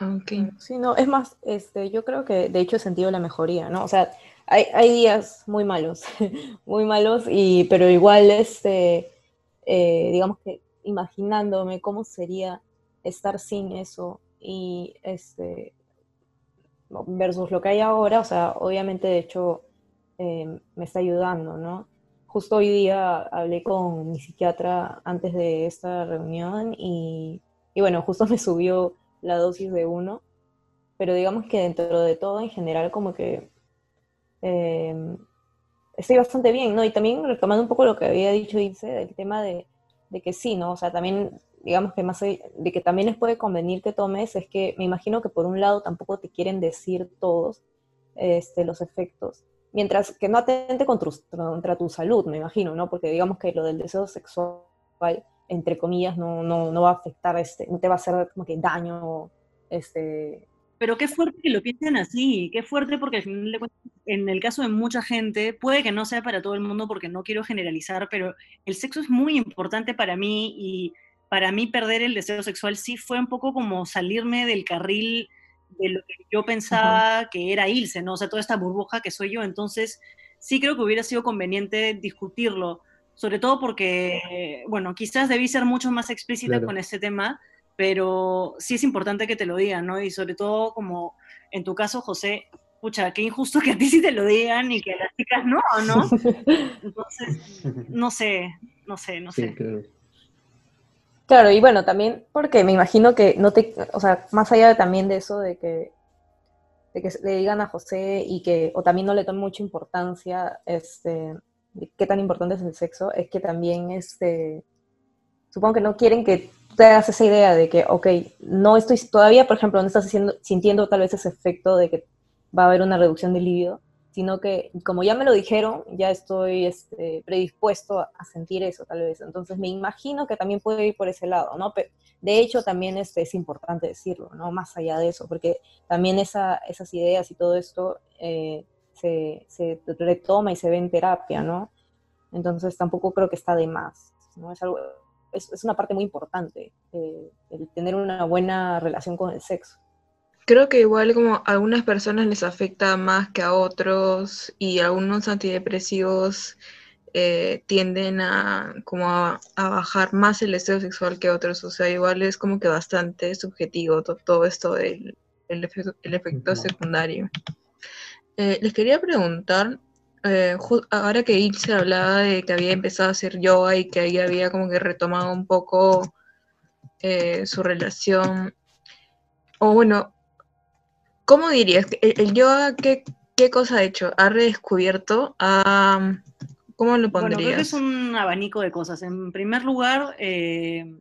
Ok. Sí, no, es más, este, yo creo que de hecho he sentido la mejoría, ¿no? O sea, hay, hay días muy malos, [LAUGHS] muy malos, y, pero igual, este, eh, digamos que imaginándome cómo sería estar sin eso y este, versus lo que hay ahora, o sea, obviamente de hecho em, me está ayudando, ¿no? Justo hoy día hablé con mi psiquiatra antes de esta reunión y, bueno, justo [LAUGHS] me subió la dosis de uno, pero digamos que dentro de todo en general como que em, estoy bastante bien, ¿no? Y también retomando un poco lo que había dicho Ilse, del tema de, de que sí, ¿no? O sea, también digamos que más de que también les puede convenir que tomes, es que me imagino que por un lado tampoco te quieren decir todos este, los efectos. mientras que no atente contra, contra tu salud, me imagino, ¿no? Porque digamos que lo del deseo sexual, entre comillas, no, no, no va a afectar, este, no te va a hacer como que daño, este... Pero qué fuerte que lo piensen así, qué fuerte porque al final de cuentas, en el caso de mucha gente, puede que no sea para todo el mundo porque no quiero generalizar, pero el sexo es muy importante para mí y para mí perder el deseo sexual sí fue un poco como salirme del carril de lo que yo pensaba que era Ilse, ¿no? O sea, toda esta burbuja que soy yo. Entonces, sí creo que hubiera sido conveniente discutirlo, sobre todo porque, bueno, quizás debí ser mucho más explícita con este tema, pero sí es importante que te lo digan, ¿no? Y sobre todo como en tu caso, José, pucha, qué injusto que a ti sí te lo digan y que a las chicas no, ¿no? [LAUGHS] Entonces, no sé, no sé, no sé. Claro, y bueno, también porque me imagino que no te, o sea, más allá de, también de eso de que, de que le digan a José y que, o también no le tomen mucha importancia, este, de qué tan importante es el sexo, es que también, este, supongo que no quieren que te hagas esa idea de que, ok, no estoy, todavía, por ejemplo, no estás sintiendo tal vez ese efecto de que va a haber una reducción del líbido, sino que como ya me lo dijeron, ya estoy este, predispuesto a sentir eso tal vez. Entonces me imagino que también puede ir por ese lado, ¿no? Pero, de hecho, también este, es importante decirlo, ¿no? Más allá de eso, porque también esa, esas ideas y todo esto eh, se, se, retoma y se ve en terapia, ¿no? Entonces tampoco creo que está de más, ¿no? Es, algo, es, es una parte muy importante, eh, el tener una buena relación con el sexo. Creo que igual como a algunas personas les afecta más que a otros y algunos antidepresivos eh, tienden a como a, bajar más el deseo sexual que otros. O sea, igual es como que bastante subjetivo todo, esto del el efecto, secundario. Eh, les quería preguntar, eh, ahora que Ilse hablaba de que había empezado a hacer yoga y que ahí había como que retomado un poco su relación, o bueno, ¿Cómo dirías? ¿El, yoga qué, qué, cosa ha hecho? ¿Ha redescubierto? ¿Cómo lo pondrías? Bueno, creo que es un abanico de cosas. En primer lugar, eh,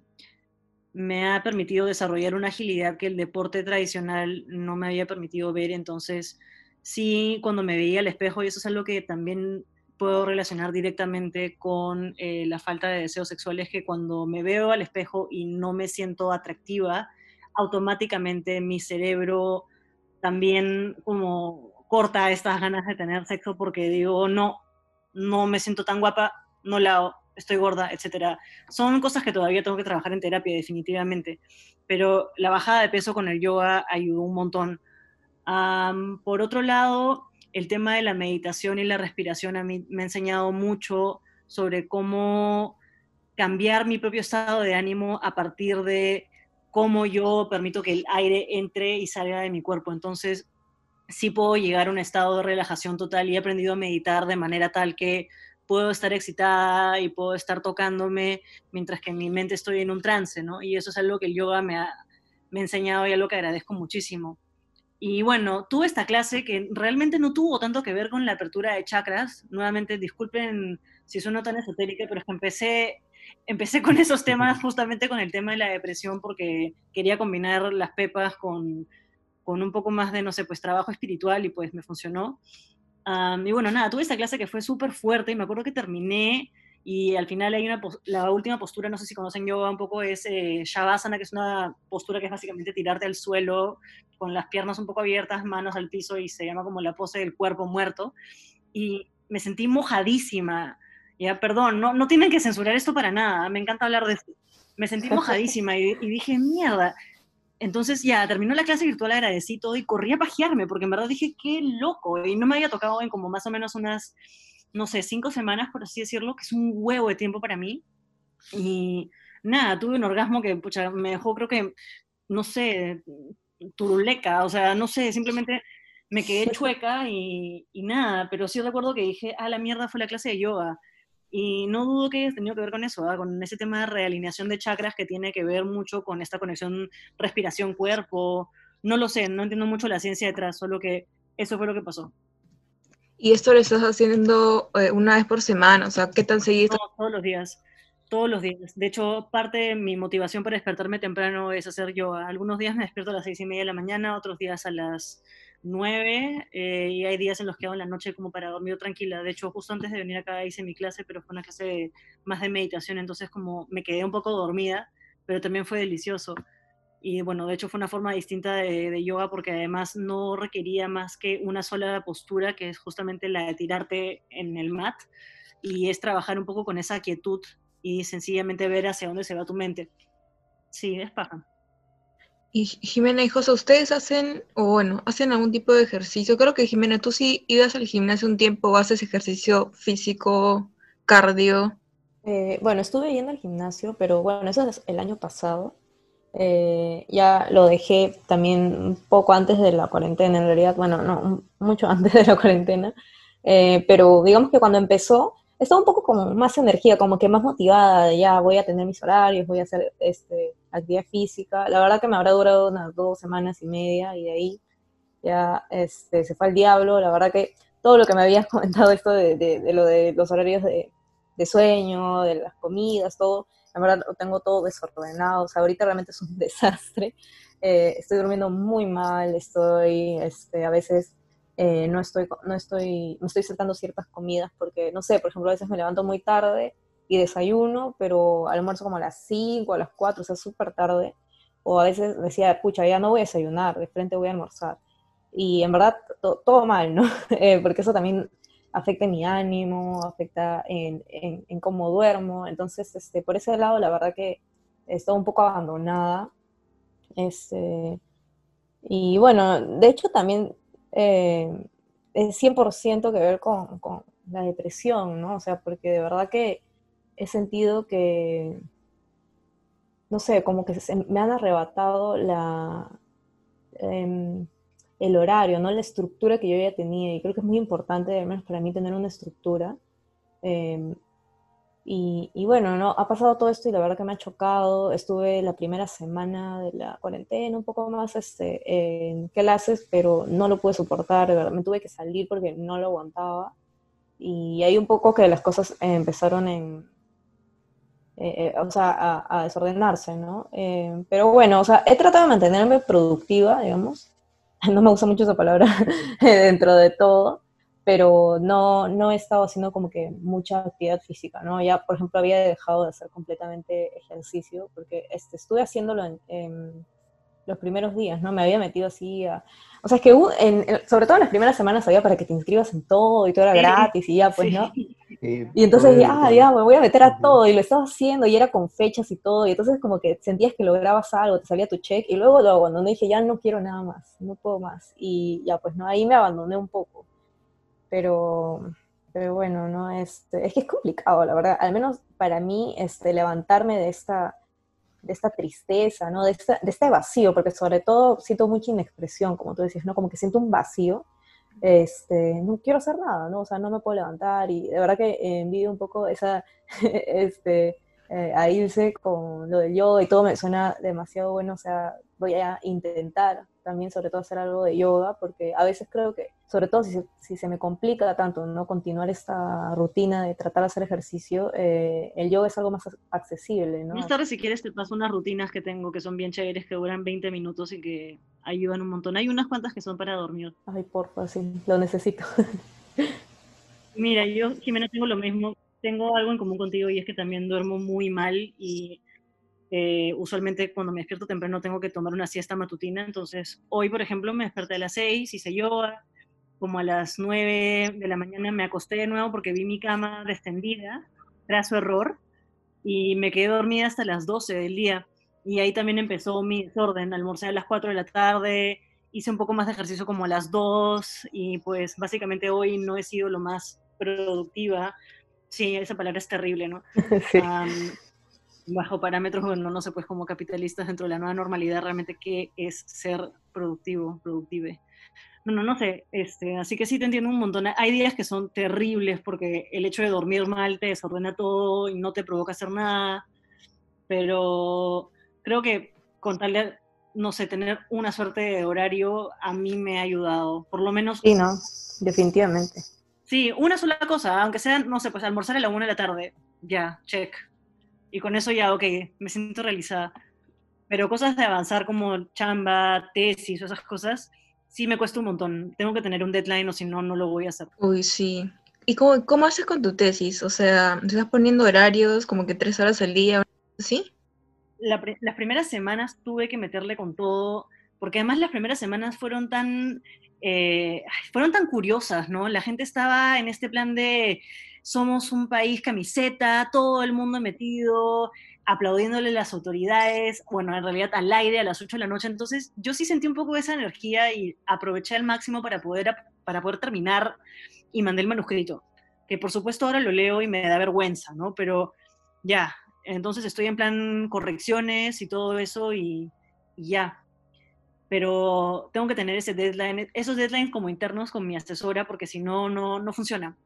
me ha permitido desarrollar una agilidad que el deporte tradicional no me había permitido ver. Entonces, sí, cuando me veía al espejo, y eso es algo que también puedo relacionar directamente con eh, la falta de deseos sexuales, que cuando me veo al espejo y no me siento atractiva, automáticamente mi cerebro también como corta estas ganas de tener sexo porque digo, no, no me siento tan guapa, no la estoy gorda, etc. Son cosas que todavía tengo que trabajar en terapia definitivamente, pero la bajada de peso con el yoga ayudó un montón. por otro lado, el tema de la meditación y la respiración a mí me ha enseñado mucho sobre cómo cambiar mi propio estado de ánimo a partir de cómo yo permito que el aire entre y salga de mi cuerpo. Entonces, sí puedo llegar a un estado de relajación total y he aprendido a meditar de manera tal que puedo estar excitada y puedo estar tocándome mientras que en mi mente estoy en un trance, ¿no? Y eso es algo que el yoga me ha, enseñado y algo que agradezco muchísimo. Y bueno, tuve esta clase que realmente no tuvo tanto que ver con la apertura de chakras. Nuevamente, disculpen si sueno tan esotérica, pero es que empecé empecé con esos temas justamente con el tema de la depresión porque quería combinar las pepas con, con un poco más de, no sé, pues trabajo espiritual y pues me funcionó. y bueno, nada, tuve esta clase que fue súper fuerte y me acuerdo que terminé y al final hay una, la última postura, no sé si conocen yoga un poco, es eh, Shavasana, que es una postura que es básicamente tirarte al suelo con las piernas un poco abiertas, manos al piso y se llama como la pose del cuerpo muerto. Y me sentí mojadísima, ya, perdón, no, no tienen que censurar esto para nada, me encanta hablar de esto. Me sentí mojadísima y, dije, mierda. Entonces ya terminó la clase virtual, agradecí todo y corrí a pajearme, porque en verdad dije, qué loco, y no me había tocado en como más o menos unas, no sé, cinco semanas, por así decirlo, que es un huevo de tiempo para mí. Y nada, tuve un orgasmo que pucha, me dejó, creo que, no sé, turuleca, o sea, no sé, simplemente me quedé chueca y, y nada, pero sí recuerdo que dije, ah, la mierda fue la clase de yoga. Y no dudo que haya tenido que ver con eso, con ese tema de realineación de chakras que tiene que ver mucho con esta conexión respiración-cuerpo. No lo sé, no entiendo mucho la ciencia detrás, solo que eso fue lo que pasó. ¿Y esto lo estás haciendo eh, una vez por semana? O sea, ¿qué tan seguido? todos los días, todos los días. De hecho, parte de mi motivación para despertarme temprano es hacer yoga. Algunos días me despierto a las seis y media de la mañana, otros días a las 9 eh, y hay días en los que hago en la noche como para dormir tranquila. De hecho, justo antes de venir acá hice mi clase, pero fue una clase más de meditación, entonces como me quedé un poco dormida, pero también fue delicioso. Y bueno, de hecho fue una forma distinta de, yoga porque además no requería más que una sola postura, que es justamente la de tirarte en el mat, y es trabajar un poco con esa quietud y sencillamente ver hacia dónde se va tu mente. Sí, es paja. Y Jimena y José, ¿ustedes hacen, o bueno, hacen algún tipo de ejercicio? Creo que Jimena, tú sí ibas al gimnasio un tiempo, haces ejercicio físico, cardio. Eh, bueno, estuve yendo al gimnasio, pero bueno, eso es el año pasado. Eh, ya lo dejé también un poco antes de la cuarentena, en realidad, bueno, no, mucho [LAUGHS] antes de la cuarentena, eh, pero digamos que cuando empezó, estaba un poco con más energía, como que más motivada, de ya voy a tener mis horarios, voy a hacer este, actividad física. La verdad que me habrá durado unas dos semanas y media y de ahí ya este, se fue al diablo. La verdad que todo lo que me habías [LAUGHS] comentado, esto de, de, lo de los horarios de, de sueño, de las comidas, todo, la verdad lo tengo todo desordenado, o sea, ahorita realmente es un [LAUGHS] desastre. Eh, estoy durmiendo muy mal, estoy, este, a veces eh, no estoy, no estoy, me estoy saltando ciertas comidas porque, no sé, por ejemplo, a veces me levanto muy tarde y desayuno, pero almuerzo como a las 5, a las 4, o sea, súper tarde. O a veces decía, pucha, ya no voy a desayunar, de frente voy a almorzar. Y en verdad, todo mal, ¿no? [LAUGHS] Eh, porque eso también afecta mi ánimo, afecta en, en, cómo duermo. Entonces, este, por ese lado, la verdad que estoy un poco abandonada. Este, y bueno, de hecho también eh, es 100% que ver con, con, la depresión, ¿no? O sea, porque de verdad que he sentido que, no sé, como que me han arrebatado la... Em, el horario, ¿no? La estructura que yo ya tenía. Y creo que es muy importante, al menos para mí, tener una estructura. Em, y, bueno, ¿no? Ha pasado todo esto y la verdad que me ha chocado. Estuve la primera semana de la cuarentena un poco más este, en clases, pero no lo pude soportar. Me tuve que salir porque no lo aguantaba. Y ahí un poco que las cosas empezaron en, eh, eh, o sea, a, desordenarse, ¿no? Em, pero bueno, o sea, he tratado de mantenerme productiva, digamos, [LAUGHS] no me gusta mucho esa palabra [LAUGHS] dentro de todo, pero no, no he estado haciendo como que mucha actividad física, ¿no? Ya, por ejemplo, había dejado de hacer completamente ejercicio, porque este, estuve haciéndolo en, los primeros días, ¿no? Me había metido así a... O sea, es que en, sobre todo en las primeras semanas había para que te inscribas en todo y todo era gratis y ya, pues, ¿no? y entonces, ya, ah, ya, me voy a meter a todo y lo estaba haciendo y era con fechas y todo y entonces como que sentías que lograbas algo, te salía tu check y luego lo abandoné y dije, ya no quiero nada más, no puedo más. Y ya, pues, ¿no? Ahí me abandoné un poco. Pero, pero bueno, ¿no? Este, es que es complicado, la verdad. Al menos para mí, este, levantarme de esta de esta tristeza, ¿no? De, de este vacío, porque sobre todo siento mucha inexpresión, como tú decías, ¿no? Como que siento un vacío, este, no quiero hacer nada, ¿no? O sea, no me puedo levantar y de verdad que envidio un poco esa, [LAUGHS] este, eh, a irse con lo del yoga y todo me suena demasiado bueno, o sea, voy a intentar también sobre todo hacer algo de yoga, porque a veces creo que, sobre todo si, si se me complica tanto no continuar esta rutina de tratar de hacer ejercicio, eh, el yoga es algo más accesible, ¿no? Más tarde si quieres te paso unas rutinas que tengo que son bien chéveres, que duran 20 minutos y que ayudan un montón. Hay unas cuantas que son para dormir. Ay, porfa, sí, lo necesito. [LAUGHS] Mira, yo, Jimena, tengo lo mismo. Tengo algo en común contigo y es que también duermo muy mal y eh, usualmente cuando me despierto temprano tengo que tomar una siesta matutina, entonces hoy, por ejemplo, me desperté a las 6, hice yoga, como a las 9 de la mañana me acosté de nuevo porque vi mi cama descendida, trazo error, y me quedé dormida hasta las 12 del día. Y ahí también empezó mi desorden, almorcé a las 4 de la tarde, hice un poco más de ejercicio como a las 2 y pues básicamente hoy no he sido lo más productiva. Sí, esa palabra es terrible, ¿no? [LAUGHS] Sí bajo parámetros, bueno, no sé, pues como capitalistas dentro de la nueva normalidad, realmente qué es ser productivo, productive. No, no, no sé, este, así que sí te entiendo un montón. Hay días que son terribles porque el hecho de dormir mal te desordena todo y no te provoca hacer nada, pero creo que con tal de, no sé, tener una suerte de horario a mí me ha ayudado, por lo menos. Sí, no, definitivamente. Sí, una sola cosa, aunque sea, no sé, pues almorzar a la una de la tarde, ya, check, y con eso ya, ok, me siento realizada. Pero cosas de avanzar como chamba, tesis o esas cosas, sí me cuesta un montón. Tengo que tener un deadline o si no, no lo voy a hacer. Uy, sí. ¿Y cómo, cómo haces con tu tesis? O sea, ¿te estás poniendo horarios como que tres horas al día? ¿Sí? las primeras semanas tuve que meterle con todo, porque además las primeras semanas fueron tan, eh, fueron tan curiosas, ¿no? La gente estaba en este plan de somos un país camiseta, todo el mundo metido, aplaudiéndole a las autoridades, bueno, en realidad al aire a las 8 de la noche, entonces yo sí sentí un poco de esa energía y aproveché al máximo para poder, para poder terminar y mandé el manuscrito, que por supuesto ahora lo leo y me da vergüenza, ¿no? Pero ya, entonces estoy en plan correcciones y todo eso y, ya. Pero tengo que tener ese deadline, esos deadlines como internos con mi asesora porque si no, no, no funciona.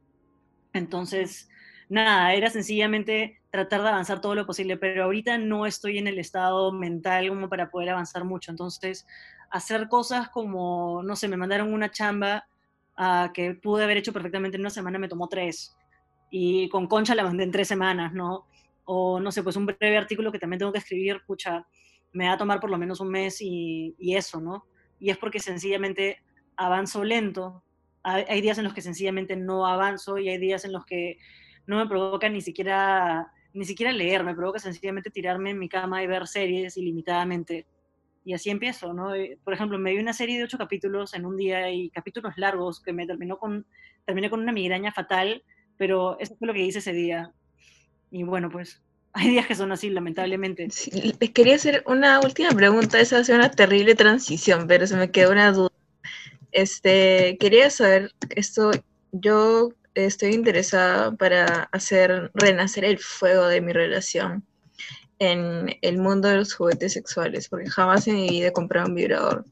Entonces, nada, era sencillamente tratar de avanzar todo lo posible, pero ahorita no estoy en el estado mental como para poder avanzar mucho. Entonces, hacer cosas como, no sé, me mandaron una chamba uh, que pude haber hecho perfectamente en una semana, me tomó tres. Y con Concha la mandé en tres semanas, ¿no? O no sé, pues un breve artículo que también tengo que escribir, pucha, me va a tomar por lo menos un mes y, y eso, ¿no? Y es porque sencillamente avanzo lento. Hay, días en los que sencillamente no avanzo y hay días en los que no me provoca ni siquiera, ni siquiera leer, me provoca sencillamente tirarme en mi cama y ver series ilimitadamente. Y así empiezo, ¿no? Por ejemplo, me vi una serie de ocho capítulos en un día y capítulos largos que me terminó con, terminé con una migraña fatal, pero eso fue lo que hice ese día. Y bueno, pues hay días que son así, lamentablemente. les quería hacer una última pregunta, esa hace una terrible transición, pero se me quedó una duda. Este, quería saber, esto, yo estoy interesada para hacer renacer el fuego de mi relación en el mundo de los juguetes sexuales, porque jamás en mi vida he comprado un vibrador.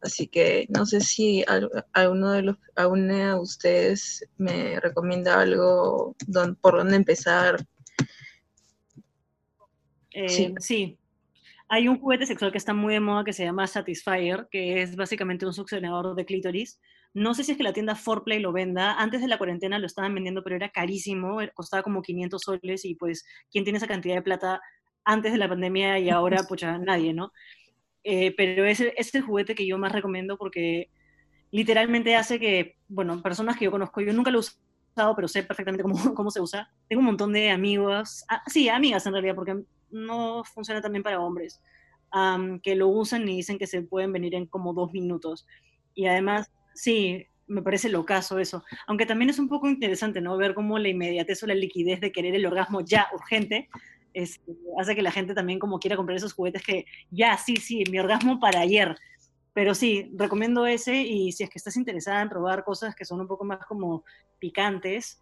Así que no sé si alguno de los, alguna de ustedes me recomienda algo por dónde empezar. Eh, sí. sí. Hay un juguete sexual que está muy de moda que se llama Satisfyer, que es básicamente un succionador de clítoris no sé si es que la tienda Forplay lo venda. Antes de la cuarentena lo estaban vendiendo, pero era carísimo. Eh, costaba como 500 soles y pues, ¿quién tiene esa cantidad de plata antes de la pandemia y ahora, [LAUGHS] pues nadie, ¿no? Eh, pero es, es el juguete que yo más recomiendo porque literalmente hace que, bueno, personas que yo conozco, yo nunca lo he usado, pero sé perfectamente cómo, [LAUGHS] cómo se usa. Tengo un montón de amigos, ah, sí, amigas en realidad, porque no funciona también para hombres, que lo usan y dicen que se pueden venir en como dos minutos. Y además Sí, me parece locazo eso. Aunque también es un poco interesante, ¿no? Ver cómo la inmediatez o la liquidez de querer el orgasmo ya urgente este, hace que la gente también como quiera comprar esos juguetes que ya, sí, sí, mi orgasmo para ayer. Pero sí, recomiendo ese y si es que estás interesada en probar cosas que son un poco más como picantes,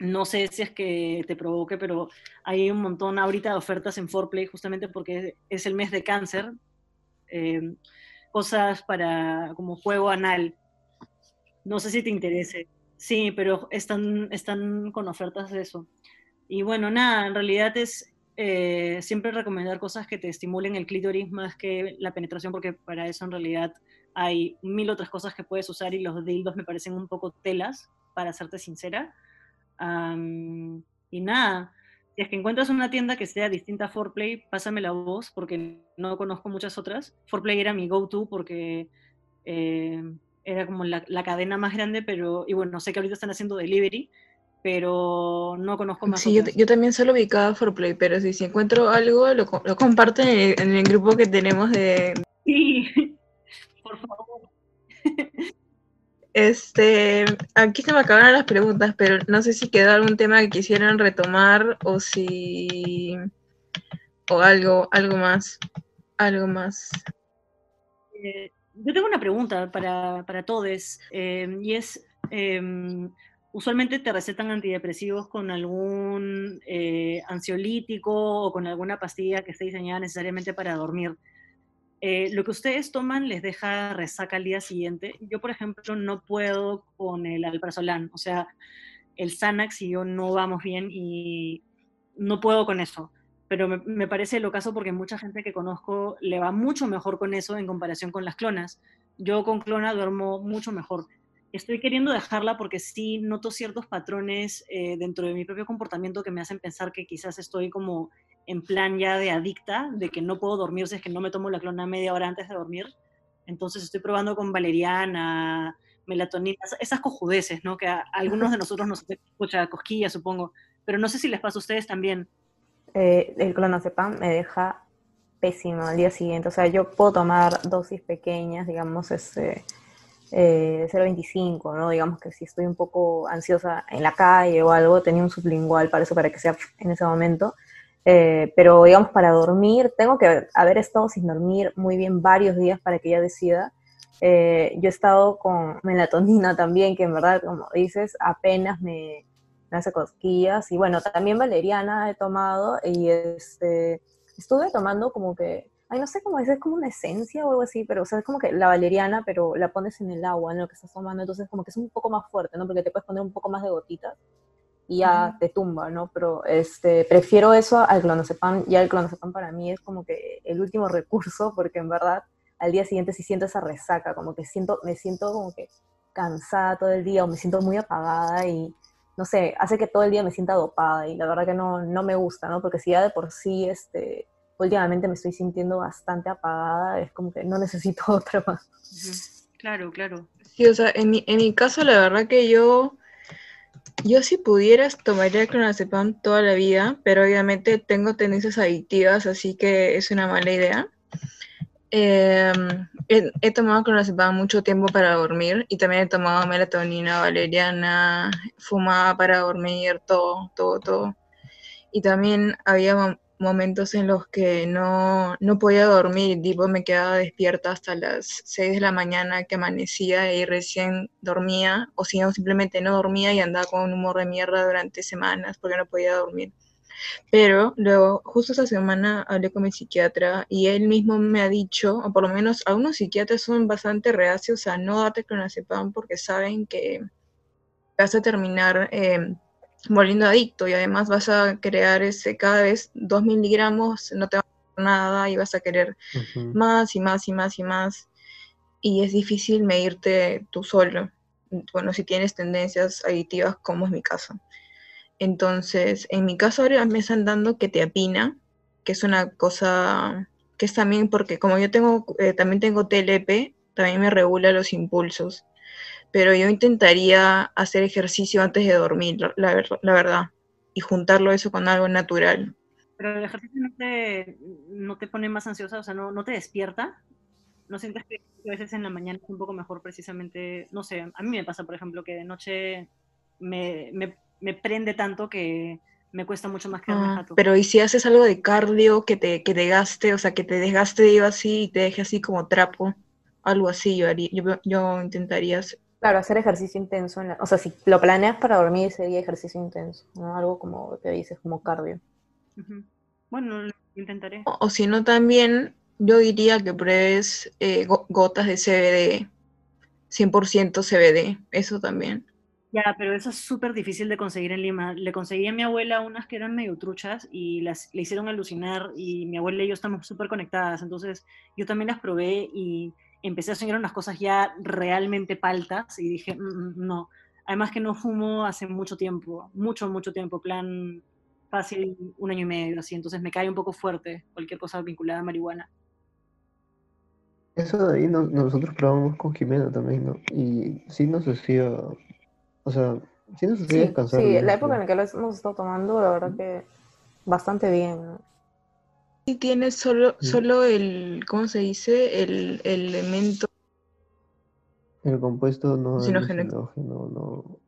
no sé si es que te provoque, pero hay un montón ahorita de ofertas en Forplay justamente porque es el mes de cáncer. Eh, cosas para como juego anal no sé si te interese. Sí, pero están, están con ofertas de eso. Y bueno, nada, en realidad es eh, siempre recomendar cosas que te estimulen el clítoris más que la penetración, porque para eso en realidad hay mil otras cosas que puedes usar y los dildos me parecen un poco telas, para serte sincera. Y nada, si es que encuentras una tienda que sea distinta a Forplay, pásame la voz, porque no conozco muchas otras. Forplay era mi go-to porque... Eh, era como la, cadena más grande, pero, y bueno, sé que ahorita están haciendo delivery, pero no conozco más. Sí, yo, también solo ubicaba Forplay, pero si, si encuentro algo, lo, lo comparto en el, grupo que tenemos de... Sí, [LAUGHS] por favor. [LAUGHS] Este, aquí se me acabaron las preguntas, pero no sé si quedó algún tema que quisieran retomar o si o algo, algo más, algo más. Eh, yo tengo una pregunta para, para todos, eh, y es, em, usualmente te recetan antidepresivos con algún eh, ansiolítico o con alguna pastilla que esté diseñada necesariamente para dormir. Eh, lo que ustedes toman les deja resaca al día siguiente. Yo, por ejemplo, no puedo con el alprazolam, o sea, el Xanax y yo no vamos bien y no puedo con eso pero me, parece lo caso porque mucha gente que conozco le va mucho mejor con eso en comparación con las clonas. Yo con clona duermo mucho mejor. Estoy queriendo dejarla porque sí noto ciertos patrones eh, dentro de mi propio comportamiento que me hacen pensar que quizás estoy como en plan ya de adicta, de que no puedo dormir si es que no me tomo la clona media hora antes de dormir. Entonces estoy probando con valeriana, melatonina, esas cojudeces, ¿no? Que a, [LAUGHS] algunos de nosotros nos escucha cosquillas, supongo, pero no sé si les pasa a ustedes también. Eh, el clonazepam me deja pésimo al día siguiente. O sea, yo puedo tomar dosis pequeñas, digamos, este, eh, 0.25, ¿no? Digamos que si estoy un poco ansiosa en la calle o algo, tenía un sublingual para eso, para que sea en ese momento. Eh, pero digamos, para dormir, tengo que haber estado sin dormir muy bien varios días para que ya decida. Eh, yo he estado con melatonina [LAUGHS] también, que en verdad, como dices, apenas me, me hace cosquillas. Y bueno, también valeriana he tomado y este, estuve tomando como que, ay, no sé cómo es, es como una esencia o algo así, pero o sea, es como que la valeriana, pero la pones en el agua, en lo que estás tomando, entonces como que es un poco más fuerte, ¿no? Porque te puedes poner un poco más de gotitas y ya te tumba, ¿no? Pero este, prefiero eso al clonazepam, ya el clonazepam para mí es como que el último recurso, porque en verdad al día siguiente sí siento esa resaca, como que siento, me siento como que cansada todo el día o me siento muy apagada y no sé, hace que todo el día me sienta dopada y la verdad que no, no me gusta, ¿no? Porque si ya de por sí, este, últimamente me estoy sintiendo bastante apagada, es como que no necesito [LAUGHS] otra más. Claro, claro. Sí, o sea, en mi, en mi caso la verdad que yo, yo si pudieras tomaría clonazepam toda la vida, pero obviamente tengo tendencias adictivas, así que es una mala idea. Em, he, tomado clonazepam mucho tiempo para dormir y también he tomado melatonina, valeriana, fumaba para dormir, todo, todo, todo. Y también había momentos en los que no, no podía dormir, tipo me quedaba despierta hasta las 6 de la mañana que amanecía y recién dormía, o si no, simplemente no dormía y andaba con un humor de mierda durante semanas porque no podía dormir. Pero luego, justo esta semana hablé con mi psiquiatra y él mismo me ha dicho, o por lo menos algunos psiquiatras son bastante reacios a no darte clonazepam porque saben que vas a terminar eh, volviendo adicto y además vas a crear ese cada vez dos miligramos, no te va a dar nada y vas a querer más y más y más y más. Y es difícil medirte tú solo. Bueno, si tienes tendencias adictivas, como es mi caso. Entonces, en mi caso ahora me están dando que te apina, que es una cosa que es también porque como yo tengo, eh, también tengo TLP, también me regula los impulsos. Pero yo intentaría hacer ejercicio antes de dormir, la, la verdad, y juntarlo eso con algo natural. Pero el ejercicio no te, no te pone más ansiosa, o sea, no, no te despierta. ¿No sientes que a veces en la mañana es un poco mejor precisamente? No sé, a mí me pasa, por ejemplo, que de noche me, me me prende tanto que me cuesta mucho más quedarme ah. Pero ¿y si haces algo de cardio que te, que te gaste, o sea, que te desgaste digo así y te deje así como trapo? Algo así yo, haría, yo, intentaría hacer. Claro, hacer ejercicio intenso. o sea, si lo planeas para dormir sería ejercicio intenso, ¿no? Algo como que dices, como cardio. Bueno, lo intentaré. O, si no, también yo diría que pruebes eh, gotas de CBD, 100% CBD, eso también. Ya, pero eso es súper difícil de conseguir en Lima. Le conseguí a mi abuela unas que eran medio truchas y las, le hicieron alucinar y mi abuela y yo estamos súper conectadas. Entonces yo también las probé y empecé a soñar unas cosas ya realmente paltas y dije, mm, mm, no. Además que no fumo hace mucho tiempo, mucho, mucho tiempo, plan fácil un año y medio, así. Entonces me cae un poco fuerte cualquier cosa vinculada a marihuana. Eso de ahí nosotros probamos con Jimena también, ¿no? Y sí nos hacía o sea, sí nos hacía descansar. Sí, la época en la que lo hemos estado tomando, la verdad que bastante bien. Y tiene solo, solo el, ¿cómo se dice? El, elemento. El compuesto no Sinogénico. no,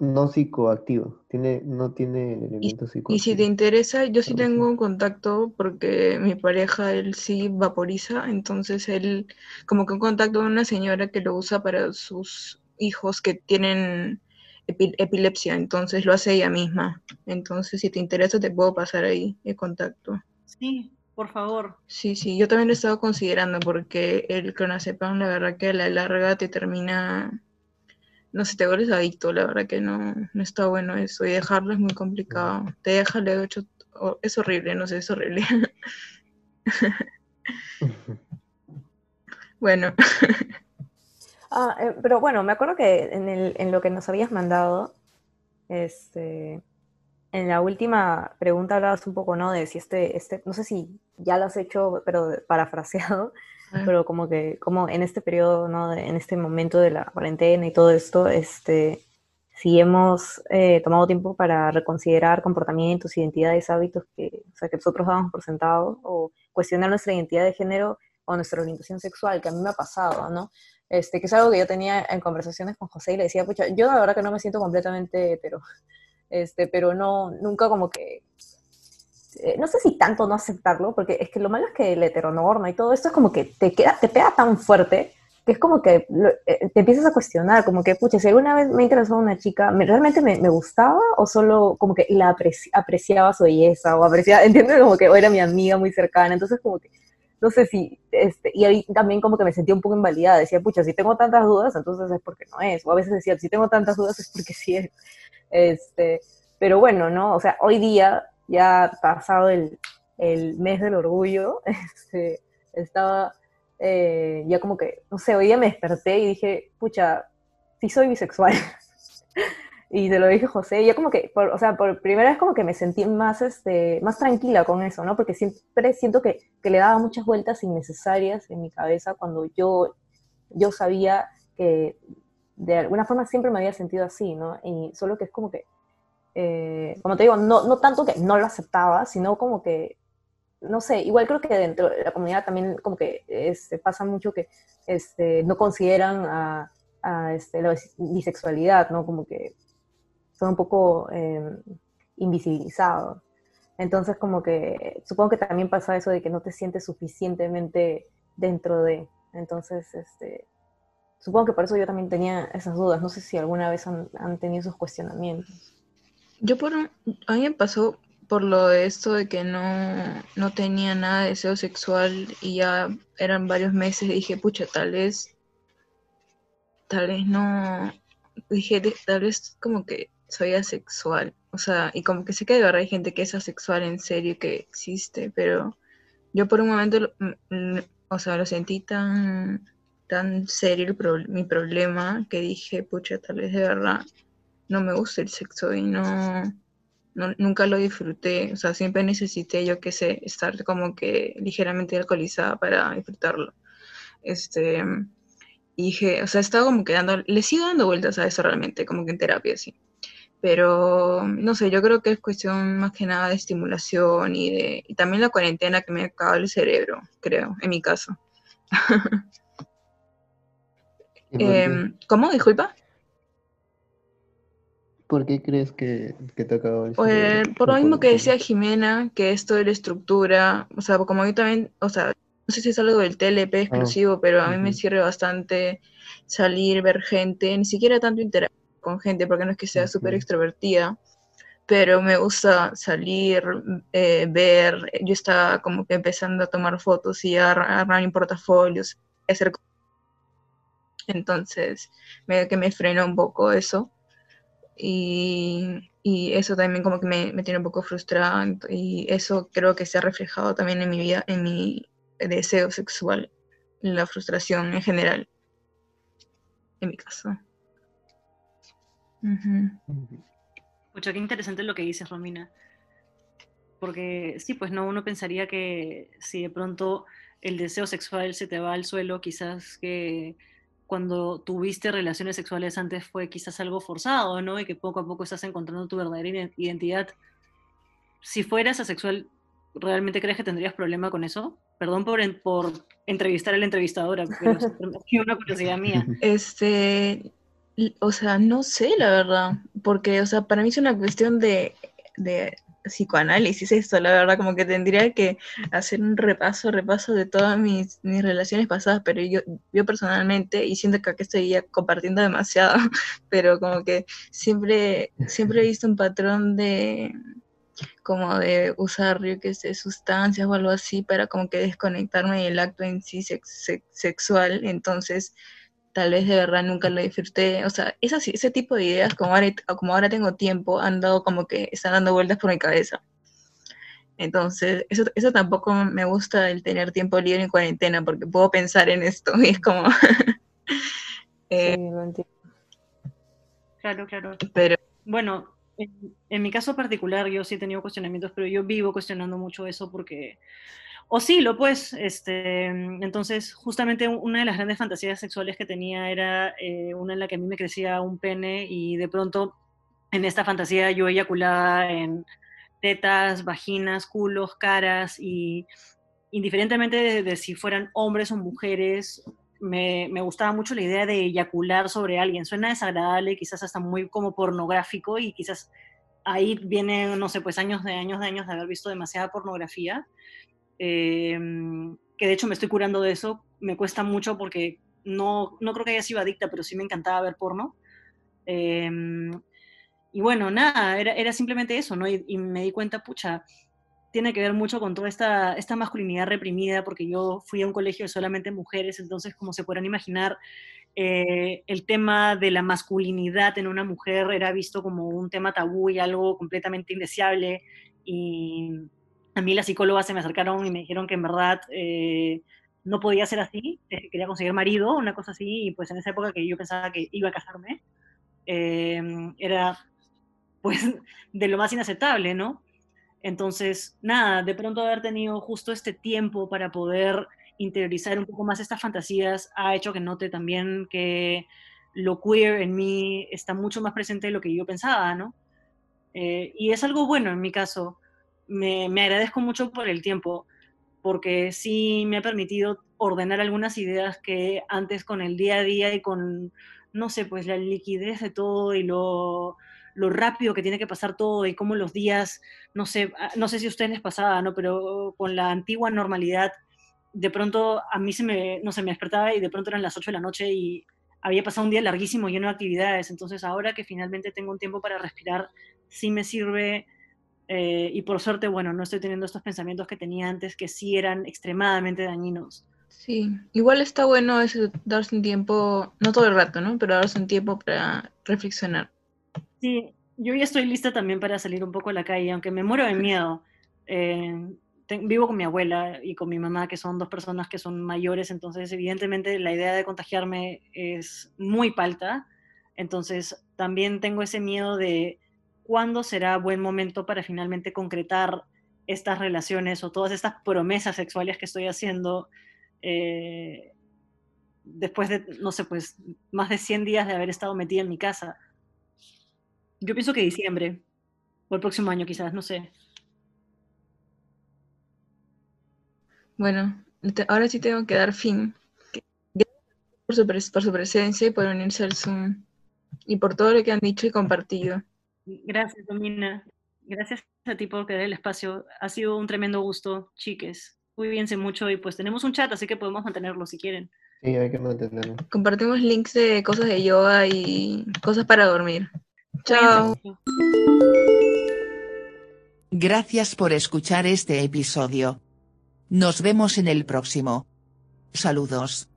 no psicoactivo, tiene, no tiene elemento psicoactivo. Y si te interesa, yo sí tengo un contacto porque mi pareja, él sí vaporiza, entonces él, como que un contacto de una señora que lo usa para sus hijos que tienen epilepsia, entonces lo hace ella misma. Entonces, si te interesa, te puedo pasar ahí el contacto. Sí, por favor. Sí, sí, yo también lo he estado considerando porque el clonazepam, la verdad que a la larga te termina, no sé, te vuelves adicto, la verdad que no, no está bueno eso y dejarlo es muy complicado. Te deja luego hecho, es horrible, no sé, es horrible. [LAUGHS] bueno. [LAUGHS] Ah, eh, pero bueno, me acuerdo que en, el, en, lo que nos habías mandado, este, en la última pregunta hablabas un poco, ¿no? De si este, este, no sé si ya lo has hecho, pero parafraseado, pero como que, como en este periodo, ¿no? en este momento de la cuarentena y todo esto, este, si hemos eh, tomado tiempo para reconsiderar comportamientos, identidades, hábitos que, o sea, que nosotros damos por sentado, o cuestionar nuestra identidad de género o nuestra orientación sexual, que a mí me ha pasado, ¿no? Este, que es algo que yo tenía en conversaciones con José y le decía, pucha, yo la verdad que no me siento completamente hetero, este, pero no, nunca como que, eh, no sé si tanto no aceptarlo, porque es que lo malo es que el heteronorma y todo esto es como que te, queda, te pega tan fuerte que es como que eh, te empiezas a cuestionar, como que, pucha, si alguna vez me interesó una chica, ¿realmente me, me, gustaba o solo como que la apreciaba su belleza o apreciaba, [LAUGHS] entiendes? Como que o era mi amiga muy cercana, entonces como que, no sé si, este, y ahí también como que me sentía un poco invalidada, decía, pucha, si tengo tantas dudas, entonces es porque no es, o a veces decía, si tengo tantas dudas es porque sí es, este, pero bueno, ¿no? O sea, hoy día, ya pasado el, el mes del orgullo, [LAUGHS] este, estaba eh, ya como que, no sé, hoy día me desperté y dije, pucha, sí soy bisexual. [LAUGHS] y te lo dije José, y ya como que, o sea, por primera vez como que me sentí más, este, más tranquila con eso, ¿no? Porque siempre siento que, que le daba muchas vueltas innecesarias en mi cabeza cuando yo, yo sabía que de alguna forma siempre me había sentido así, ¿no? Y solo que es como que, eh, como te digo, no, no tanto que no lo aceptaba, sino como que no sé, igual creo que dentro de la comunidad también como que este, pasa mucho que este, no consideran a, este, la bisexualidad, ¿no? Como que son un poco em, invisibilizados. Entonces como que supongo que también pasa eso de que no te sientes suficientemente dentro de. Entonces, este, supongo que por eso yo también tenía esas dudas. No sé si alguna vez han, han tenido esos cuestionamientos. Yo por a mí me pasó por lo de esto de que no, no tenía nada de deseo sexual y ya eran varios meses, dije, pucha, tal vez, tal vez no, dije, tal vez como que soy asexual, o sea, y como que sé que de hay gente que es asexual en serio, que existe, pero yo por un momento, o sea, lo sentí tan, tan serio mi problema que dije, pucha, tal vez de verdad no me gusta el sexo y no nunca lo disfruté, o sea, siempre necesité, yo qué sé, estar como que ligeramente alcoholizada para disfrutarlo. Este, y dije, o sea, he estado como que dando, le sigo dando vueltas a eso realmente, como que en terapia, sí. Pero, no sé, yo creo que es cuestión más que nada de estimulación y, de, y también la cuarentena que me ha acabado el cerebro, creo, en mi caso. [LAUGHS] eh, ¿Cómo? Disculpa. ¿Por qué crees que, que te acabó el pues, Por lo mismo que decía Jimena, que esto de la estructura, o sea, como yo también, o sea, no sé si es algo del TLP ah, exclusivo, pero a mí me sirve bastante salir, ver gente, ni siquiera tanto interactuar con gente, porque no es que sea súper extrovertida, pero me gusta salir, eh, ver, yo estaba como que empezando a tomar fotos y a armar portafolios, hacer entonces, medio que me frenó un poco eso y, y eso también como que me, me, tiene un poco frustrada y eso creo que se ha reflejado también en mi vida, en mi deseo sexual, la frustración en general, en mi caso. Mucho, qué interesante lo que dices, Romina. Porque sí, pues no, uno pensaría que si de pronto el deseo sexual se te va al suelo, quizás que cuando tuviste relaciones sexuales antes fue quizás algo forzado, ¿no? Y que poco a poco estás encontrando tu verdadera identidad. Si fueras asexual, ¿realmente crees que tendrías problema con eso? Perdón por, por entrevistar a la entrevistadora, pero es [LAUGHS] una curiosidad mía. [LAUGHS] Este, o sea, no sé, la verdad, porque, o sea, para mí es una cuestión de, de psicoanálisis esto, la verdad, como que tendría que hacer un repaso, repaso de todas mis, mis relaciones pasadas, pero yo, yo personalmente, y siento que aquí estoy compartiendo demasiado, [LAUGHS] pero como que siempre, siempre he visto un patrón de como de usar, yo que sé, sustancias o algo así para como que desconectarme del acto en sí sexual, entonces tal vez de verdad nunca lo disfruté. O sea, ese tipo de ideas, como ahora, como ahora tengo tiempo, han dado como que están dando vueltas por mi cabeza. Entonces, eso, eso tampoco me gusta el tener tiempo libre en cuarentena, porque puedo pensar en esto y es como... [LAUGHS] eh, Claro, claro. Pero... Bueno, en, en, mi caso particular yo sí he tenido cuestionamientos, pero yo vivo cuestionando mucho eso porque oscilo, pues, este, entonces justamente una de las grandes fantasías sexuales que tenía era eh, una en la que a mí me crecía un pene y de pronto en esta fantasía yo eyaculaba en tetas, vaginas, culos, caras y indiferentemente de, si fueran hombres o mujeres, me, me, gustaba mucho la idea de eyacular sobre alguien. Suena desagradable, quizás hasta muy como pornográfico y quizás ahí viene, no sé, pues años de años de años de haber visto demasiada pornografía, em, que de hecho me estoy curando de eso, me cuesta mucho porque no, no creo que haya sido adicta, pero sí me encantaba ver porno. Em, y bueno, nada, era, era simplemente eso, ¿no? Y, me di cuenta, pucha, tiene que ver mucho con toda esta, esta masculinidad reprimida, porque yo fui a un colegio de solamente mujeres, entonces, como se podrán imaginar, eh, el tema de la masculinidad en una mujer era visto como un tema tabú y algo completamente indeseable. Y a mí las psicólogas se me acercaron y me dijeron que en verdad eh, no podía ser así, quería conseguir marido, una cosa así, y pues en esa época que yo pensaba que iba a casarme, eh, era pues de lo más inaceptable, ¿no? Entonces, nada, de pronto haber tenido justo este tiempo para poder interiorizar un poco más estas fantasías ha hecho que note también que lo queer en mí está mucho más presente de lo que yo pensaba, ¿no? Eh, y es algo bueno en mi caso. Me, agradezco mucho por el tiempo, porque sí me ha permitido ordenar algunas ideas que antes con el día a día y con, no sé, pues la liquidez de todo y lo, lo rápido que tiene que pasar todo y cómo los días, no sé, ah, no sé si a ustedes les pasaba, ¿no? Pero con la antigua normalidad, de pronto a mí se me, no sé, me despertaba y de pronto eran las 8 de la noche y había pasado un día larguísimo, lleno de actividades. Entonces ahora que finalmente tengo un tiempo para respirar, sí me sirve. Eh, y por suerte, bueno, no estoy teniendo estos pensamientos que tenía antes que sí eran extremadamente dañinos. Sí, igual está bueno eso, darse un tiempo, no todo el rato, ¿no? Pero darse un tiempo para reflexionar. Sí, yo ya estoy lista también para salir un poco a la calle, aunque me muero de miedo. Eh, vivo con mi abuela y con mi mamá, que son dos personas que son mayores, entonces evidentemente la idea de contagiarme es muy palta. Entonces también tengo ese miedo de cuándo será buen momento para finalmente concretar estas relaciones o todas estas promesas sexuales que estoy haciendo eh, después de, no sé, pues más de 100 días de haber estado metida en mi casa. Yo pienso que diciembre, o el próximo año quizás, no sé. Bueno, ahora sí tengo que dar fin. Gracias por su, presencia y por unirse al Zoom. Y por todo lo que han dicho y compartido. Gracias, Domina. Gracias a ti por quedar el espacio. Ha sido un tremendo gusto, chiques. Cuídense mucho y pues tenemos un chat, así que podemos mantenerlo si quieren. Sí, hay que mantenerlo. Compartimos links de cosas de yoga y cosas para dormir. Chao. Gracias por escuchar este episodio. Nos vemos en el próximo. Saludos.